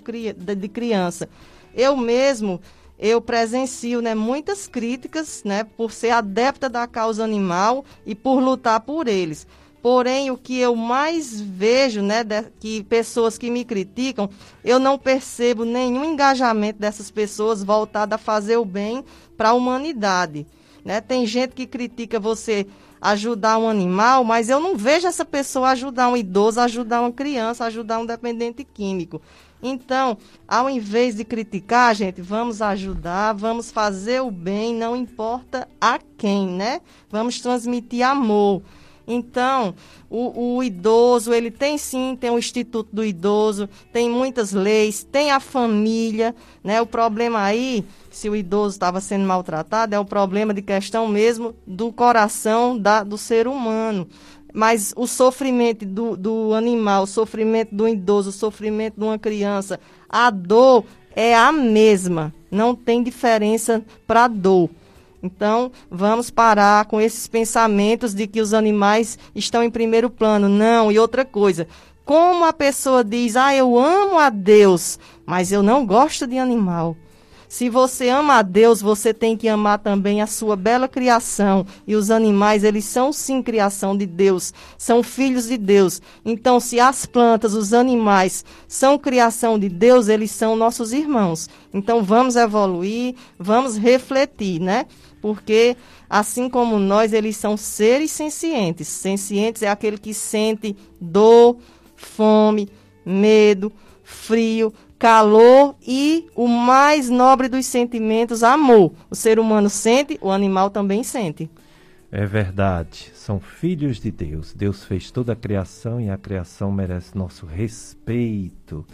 de criança. Eu mesmo eu presencio né, muitas críticas né, por ser adepta da causa animal e por lutar por eles. Porém, o que eu mais vejo, né, de, que pessoas que me criticam, eu não percebo nenhum engajamento dessas pessoas voltado a fazer o bem para a humanidade. Né? Tem gente que critica você ajudar um animal, mas eu não vejo essa pessoa ajudar um idoso, ajudar uma criança, ajudar um dependente químico. Então, ao invés de criticar, gente, vamos ajudar, vamos fazer o bem, não importa a quem, né? Vamos transmitir amor. Então, o, o, idoso, ele tem sim, tem o Instituto do Idoso, tem muitas leis, tem a família, né? O problema aí, se o idoso estava sendo maltratado, é o problema de questão mesmo do coração da, do ser humano. Mas o sofrimento do, do animal, o sofrimento do idoso, o sofrimento de uma criança, a dor é a mesma. Não tem diferença para dor. Então, vamos parar com esses pensamentos de que os animais estão em primeiro plano. Não, e outra coisa. Como a pessoa diz, ah, eu amo a Deus, mas eu não gosto de animal. Se você ama a Deus, você tem que amar também a sua bela criação. E os animais, eles são sim criação de Deus, são filhos de Deus. Então, se as plantas, os animais são criação de Deus, eles são nossos irmãos. Então, vamos evoluir, vamos refletir, né? Porque assim como nós, eles são seres sencientes. Sencientes é aquele que sente dor, fome, medo, frio, calor e o mais nobre dos sentimentos, amor. O ser humano sente, o animal também sente. É verdade, são filhos de Deus. Deus fez toda a criação e a criação merece nosso respeito.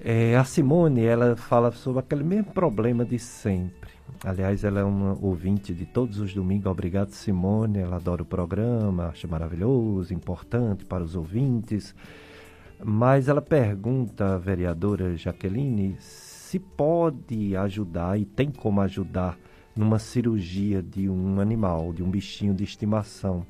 É, a Simone, ela fala sobre aquele mesmo problema de sempre Aliás, ela é uma ouvinte de todos os domingos. Obrigado, Simone. Ela adora o programa, acha maravilhoso, importante para os ouvintes. Mas ela pergunta à vereadora Jaqueline se pode ajudar e tem como ajudar numa cirurgia de um animal, de um bichinho de estimação,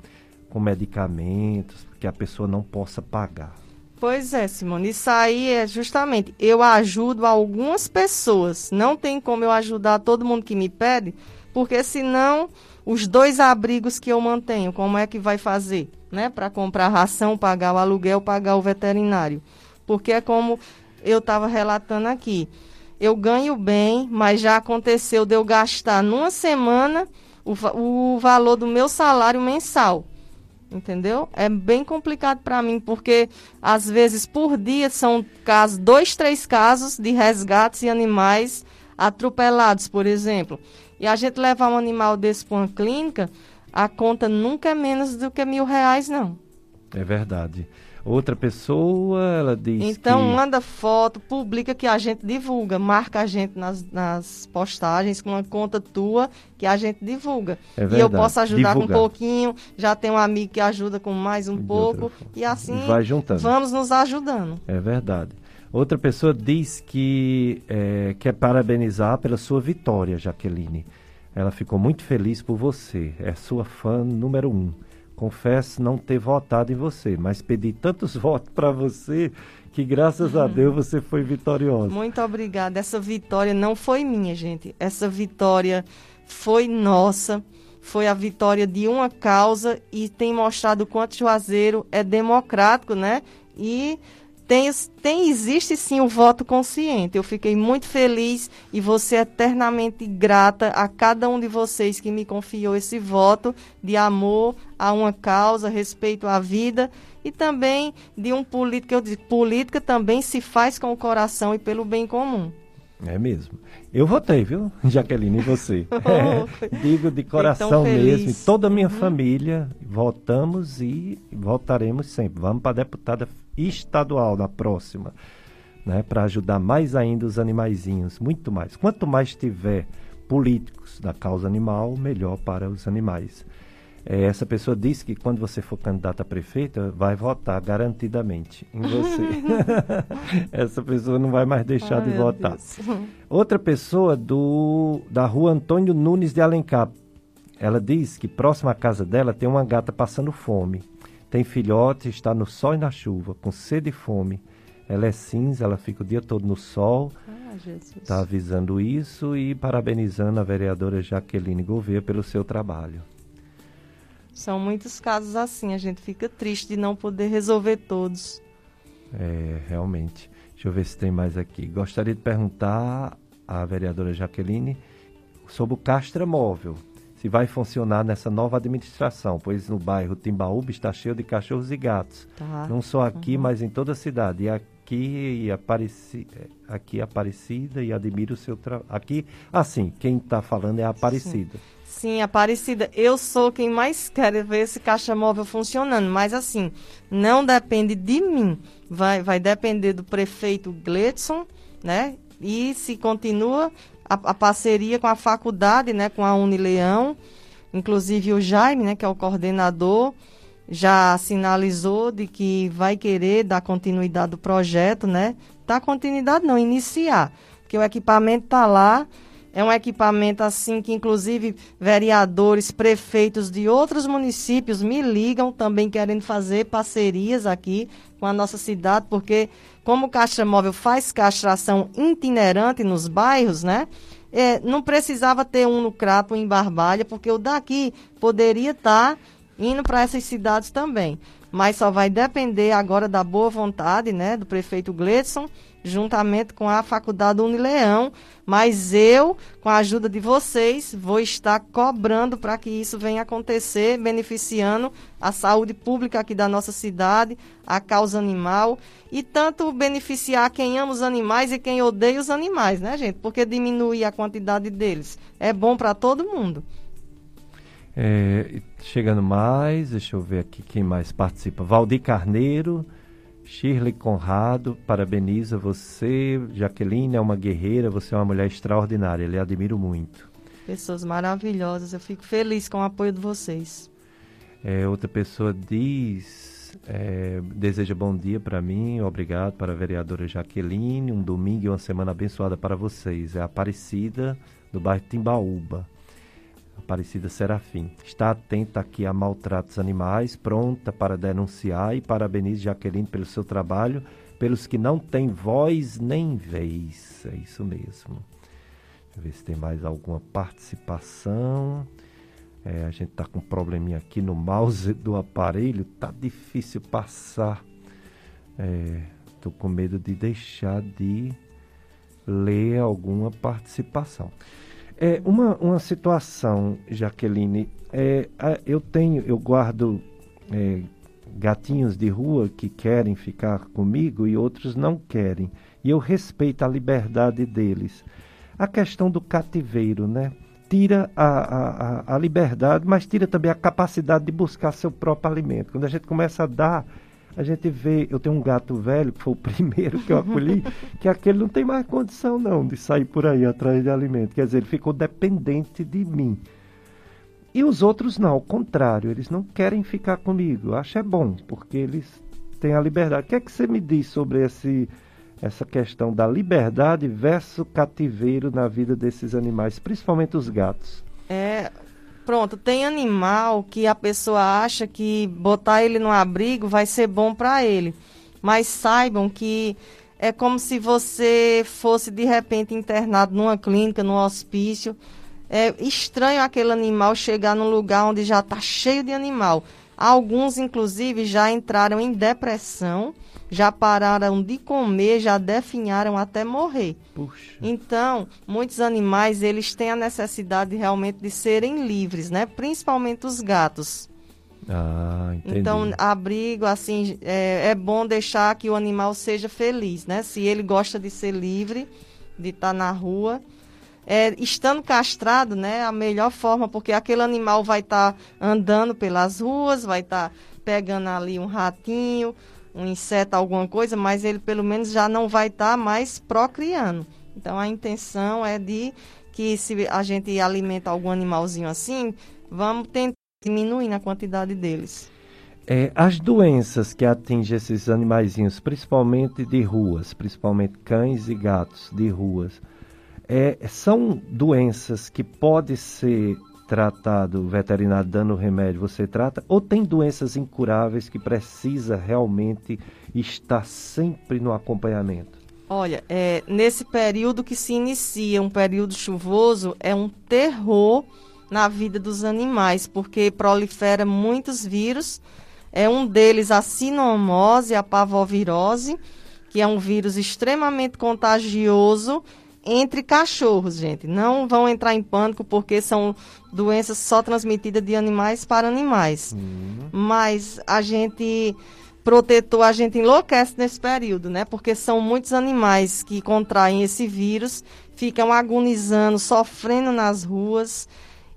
com medicamentos que a pessoa não possa pagar. Pois é, Simone. Isso aí é justamente, eu ajudo algumas pessoas. Não tem como eu ajudar todo mundo que me pede, porque senão os dois abrigos que eu mantenho, como é que vai fazer? Né? Para comprar ração, pagar o aluguel, pagar o veterinário. Porque é como eu estava relatando aqui. Eu ganho bem, mas já aconteceu de eu gastar numa semana o, o valor do meu salário mensal entendeu? É bem complicado para mim, porque às vezes por dia são casos, dois, três casos de resgates de animais atropelados, por exemplo. E a gente levar um animal desse para uma clínica, a conta nunca é menos do que mil reais, não. É verdade. Outra pessoa, ela diz Então, que... manda foto, publica que a gente divulga, marca a gente nas, nas postagens com uma conta tua que a gente divulga. É. E eu posso ajudar Divulgar. com um pouquinho, já tem um amigo que ajuda com mais um De pouco, e assim Vai juntando. vamos nos ajudando. É verdade. Outra pessoa diz que é, quer parabenizar pela sua vitória, Jaqueline. Ela ficou muito feliz por você. É sua fã número um. Confesso não ter votado em você, mas pedi tantos votos para você que graças a Deus você foi vitoriosa. Muito obrigada. Essa vitória não foi minha, gente. Essa vitória foi nossa. Foi a vitória de uma causa e tem mostrado o quanto Juazeiro é democrático, né? E tem, tem existe sim o voto consciente. Eu fiquei muito feliz e ser eternamente grata a cada um de vocês que me confiou esse voto de amor a uma causa, respeito à vida e também de um político. Eu digo, política também se faz com o coração e pelo bem comum. É mesmo. Eu votei, viu, Jaqueline, e você? Oh, É, digo de coração mesmo. E toda a minha família votamos e votaremos sempre. Vamos para a deputada estadual na próxima, né? Para ajudar mais ainda os animaizinhos, muito mais. Quanto mais tiver políticos da causa animal, melhor para os animais. É, essa pessoa disse que quando você for candidata a prefeita, vai votar garantidamente em você. essa pessoa não vai mais deixar Ai, de votar. Deus. Outra pessoa do da rua Antônio Nunes de Alencar. Ela diz que próxima à casa dela tem uma gata passando fome. Tem filhote, está no sol e na chuva, com sede e fome. Ela é cinza, ela fica o dia todo no sol. Ah, Jesus. Está avisando isso e parabenizando a vereadora Jaqueline Gouveia pelo seu trabalho. São muitos casos assim, a gente fica triste de não poder resolver todos. É, realmente. Deixa eu ver se tem mais aqui. Gostaria de perguntar à vereadora Jaqueline sobre o Castra Móvel. Se vai funcionar nessa nova administração, pois no bairro Timbaúba está cheio de cachorros e gatos. Tá? Não só aqui, mas em toda a cidade. E aqui, e Apareci, aqui Aparecida e admiro o seu trabalho. Aqui, assim, quem está falando é Aparecida. Sim, Aparecida, eu sou quem mais quer ver esse caixa móvel funcionando, mas assim, não depende de mim, vai, vai depender do prefeito Gletson, né? E se continua a, a parceria com a faculdade, né, com a Unileão, inclusive o Jaime, né, que é o coordenador, já sinalizou de que vai querer dar continuidade do projeto, né? Dar continuidade não, iniciar, porque o equipamento está lá, é um equipamento assim que, inclusive, vereadores, prefeitos de outros municípios me ligam também querendo fazer parcerias aqui com a nossa cidade, porque como o Caixa Móvel faz castração itinerante nos bairros, né? É, não precisava ter um no Crato, em Barbalha, porque o daqui poderia estar indo para essas cidades também. Mas só vai depender agora da boa vontade, né, do prefeito Gledson, juntamente com a Faculdade Unileão. Mas eu, com a ajuda de vocês, vou estar cobrando para que isso venha acontecer, beneficiando a saúde pública aqui da nossa cidade, a causa animal e tanto beneficiar quem ama os animais e quem odeia os animais, né, gente? Porque diminuir a quantidade deles é bom para todo mundo. É, chegando mais, deixa eu ver aqui quem mais participa. Valdir Carneiro, Shirley Conrado, parabeniza você. Jaqueline é uma guerreira, você é uma mulher extraordinária, lhe admiro muito. Pessoas maravilhosas, eu fico feliz com o apoio de vocês. É, outra pessoa diz, é, deseja bom dia para mim, obrigado para a vereadora Jaqueline, um domingo e uma semana abençoada para vocês. É a Aparecida, do bairro Timbaúba. Aparecida Serafim. Está atenta aqui a maltratos animais, pronta para denunciar e parabenizo Jaqueline pelo seu trabalho, pelos que não têm voz nem vez. É isso mesmo. Deixa eu ver se tem mais alguma participação. É, a gente está com um probleminha aqui no mouse do aparelho, tá difícil passar. Estou é, com medo de deixar de ler alguma participação. É uma, uma situação, Jaqueline. É, eu tenho, eu guardo é, gatinhos de rua que querem ficar comigo e outros não querem. E eu respeito a liberdade deles. A questão do cativeiro, né? Tira a, a, a liberdade, mas tira também a capacidade de buscar seu próprio alimento. Quando a gente começa a dar a gente vê, eu tenho um gato velho, que foi o primeiro que eu acolhi, que aquele não tem mais condição não de sair por aí atrás de alimento. Quer dizer, ele ficou dependente de mim. E os outros não, ao contrário, eles não querem ficar comigo. Eu acho é bom, porque eles têm a liberdade. O que é que você me diz sobre esse, essa questão da liberdade versus cativeiro na vida desses animais, principalmente os gatos? É, Pronto, tem animal que a pessoa acha que botar ele no abrigo vai ser bom para ele. Mas saibam que é como se você fosse de repente internado numa clínica, num hospício. É estranho aquele animal chegar num lugar onde já está cheio de animal. Alguns, inclusive, já entraram em depressão já pararam de comer, já definharam até morrer. Puxa. Então, muitos animais, eles têm a necessidade realmente de serem livres, né? Principalmente os gatos. Ah, entendi. Então, abrigo, assim, é, é bom deixar que o animal seja feliz, né? Se ele gosta de ser livre, de estar tá na rua, é, estando castrado, né, a melhor forma, porque aquele animal vai estar tá andando pelas ruas, vai estar tá pegando ali um ratinho, um inseto, alguma coisa, mas ele pelo menos já não vai estar tá mais procriando. Então a intenção é de que se a gente alimenta algum animalzinho assim, vamos tentar diminuir a quantidade deles. É, as doenças que atingem esses animaizinhos, principalmente de ruas, principalmente cães e gatos de ruas, é, são doenças que podem ser tratado, veterinário dando remédio, você trata? Ou tem doenças incuráveis que precisa realmente estar sempre no acompanhamento? Olha, é, nesse período que se inicia, um período chuvoso, é um terror na vida dos animais, porque prolifera muitos vírus. É um deles a sinomose, a pavovirose, que é um vírus extremamente contagioso entre cachorros, gente. Não vão entrar em pânico porque são doenças só transmitidas de animais para animais. Uhum. Mas a gente protetor, a gente enlouquece nesse período, né? Porque são muitos animais que contraem esse vírus, ficam agonizando, sofrendo nas ruas.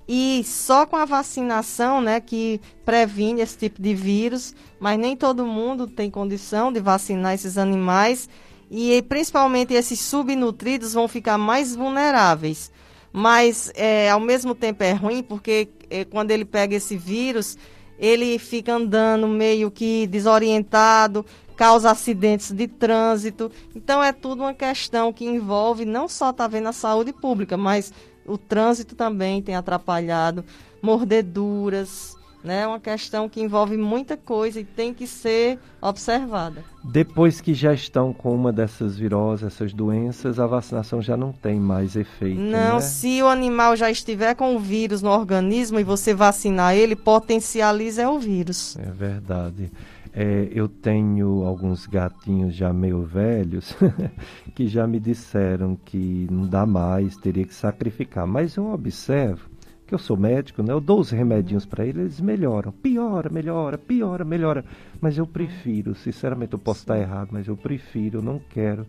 E só com a vacinação, né, que previne esse tipo de vírus, mas nem todo mundo tem condição de vacinar esses animais e principalmente esses subnutridos vão ficar mais vulneráveis. Mas é, ao mesmo tempo é ruim porque é, quando ele pega esse vírus, ele fica andando meio que desorientado, causa acidentes de trânsito. Então é tudo uma questão que envolve não só tá vendo a saúde pública, mas o trânsito também tem atrapalhado, mordeduras, né? É uma questão que envolve muita coisa e tem que ser observada. Depois que já estão com uma dessas viroses, essas doenças, a vacinação já não tem mais efeito. Não, né? se o animal já estiver com o vírus no organismo e você vacinar ele, potencializa o vírus. É verdade. É, eu tenho alguns gatinhos já meio velhos que já me disseram que não dá mais, teria que sacrificar. Mas eu observo que eu sou médico, né? Eu dou os remedinhos para eles, eles melhoram. Piora, melhora, piora, melhora. Mas eu prefiro, sinceramente, eu posso estar errado, mas eu prefiro, não quero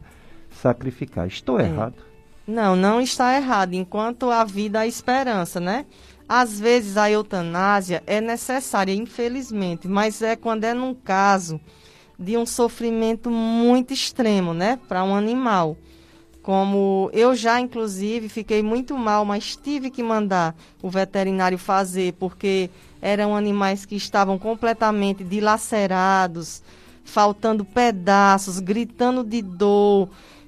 sacrificar. Estou é. errado? Não, não está errado. Enquanto a vida, a esperança, né? Às vezes a eutanásia é necessária, infelizmente, mas é quando é num caso de um sofrimento muito extremo, né, para um animal. Como eu já, inclusive, fiquei muito mal, mas tive que mandar o veterinário fazer, porque eram animais que estavam completamente dilacerados, faltando pedaços, gritando de dor,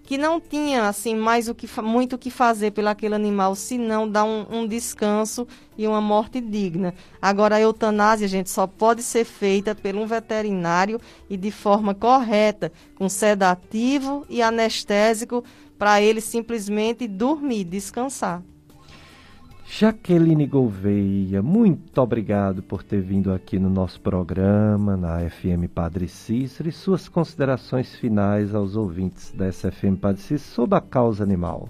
que não tinha assim mais o que muito o que fazer pelo aquele animal, senão dar um, um descanso e uma morte digna. Agora a eutanásia, gente, só pode ser feita por um veterinário e de forma correta, com sedativo e anestésico para ele simplesmente dormir, descansar. Jaqueline Gouveia, muito obrigado por ter vindo aqui no nosso programa, na FM Padre Cícero, e suas considerações finais aos ouvintes da SFM Padre Cícero sobre a causa animal.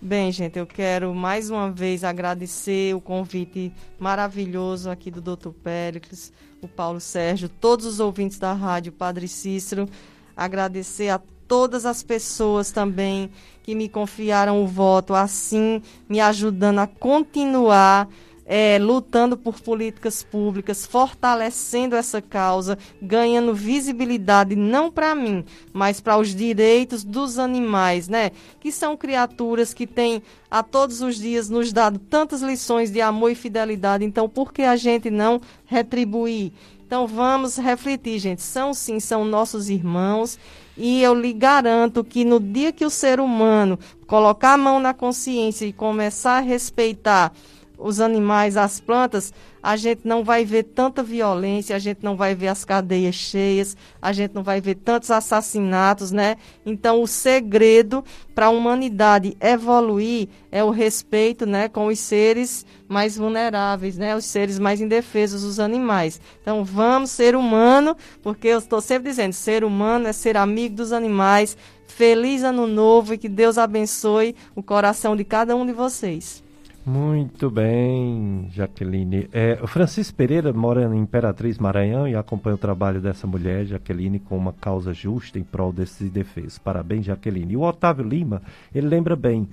Bem, gente, eu quero mais uma vez agradecer o convite maravilhoso aqui do Dr. Péricles, o Paulo Sérgio, todos os ouvintes da Rádio Padre Cícero, agradecer a todas as pessoas também que me confiaram o voto, assim me ajudando a continuar é, lutando por políticas públicas, fortalecendo essa causa, ganhando visibilidade não para mim, mas para os direitos dos animais, né? Que são criaturas que têm a todos os dias nos dado tantas lições de amor e fidelidade. Então, por que a gente não retribuir? Então, vamos refletir, gente. São sim, são nossos irmãos e eu lhe garanto que no dia que o ser humano colocar a mão na consciência e começar a respeitar os animais, as plantas, a gente não vai ver tanta violência, a gente não vai ver as cadeias cheias, a gente não vai ver tantos assassinatos, né? Então, o segredo para a humanidade evoluir é o respeito, né, com os seres mais vulneráveis, né, os seres mais indefesos, os animais. Então, vamos ser humano, porque eu estou sempre dizendo, ser humano é ser amigo dos animais. Feliz ano novo e que Deus abençoe o coração de cada um de vocês. Muito bem, Jaqueline. É, o Francisco Pereira mora em Imperatriz Maranhão e acompanha o trabalho dessa mulher, Jaqueline, com uma causa justa em prol desses defesas. Parabéns, Jaqueline. E o Otávio Lima, ele lembra bem.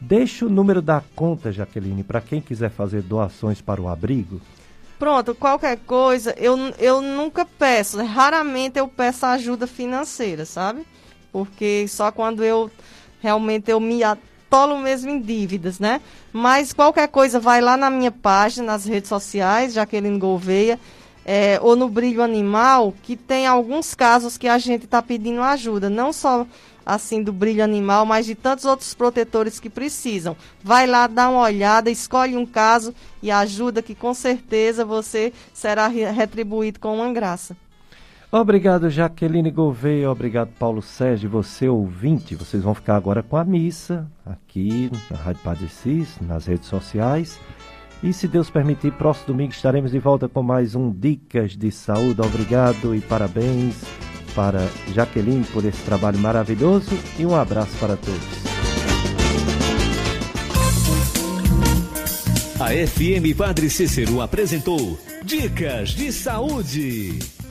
Deixa o número da conta, Jaqueline, para quem quiser fazer doações para o abrigo. Pronto, qualquer coisa, eu, eu nunca peço, raramente eu peço ajuda financeira, sabe? Porque só quando eu realmente eu me atolo mesmo em dívidas, né? Mas qualquer coisa, vai lá na minha página, nas redes sociais, Jaqueline Gouveia, é, ou no Brilho Animal, que tem alguns casos que a gente está pedindo ajuda, não só assim do brilho animal, mas de tantos outros protetores que precisam. Vai lá, dá uma olhada, escolhe um caso e ajuda que com certeza você será retribuído com uma graça. Obrigado, Jaqueline Gouveia. Obrigado, Paulo Sérgio. Você, ouvinte, vocês vão ficar agora com a missa aqui na Rádio Padre Cis, nas redes sociais. E se Deus permitir, próximo domingo estaremos de volta com mais um Dicas de Saúde. Obrigado e parabéns para Jaqueline por esse trabalho maravilhoso e um abraço para todos. A FM Padre Cícero apresentou Dicas de Saúde.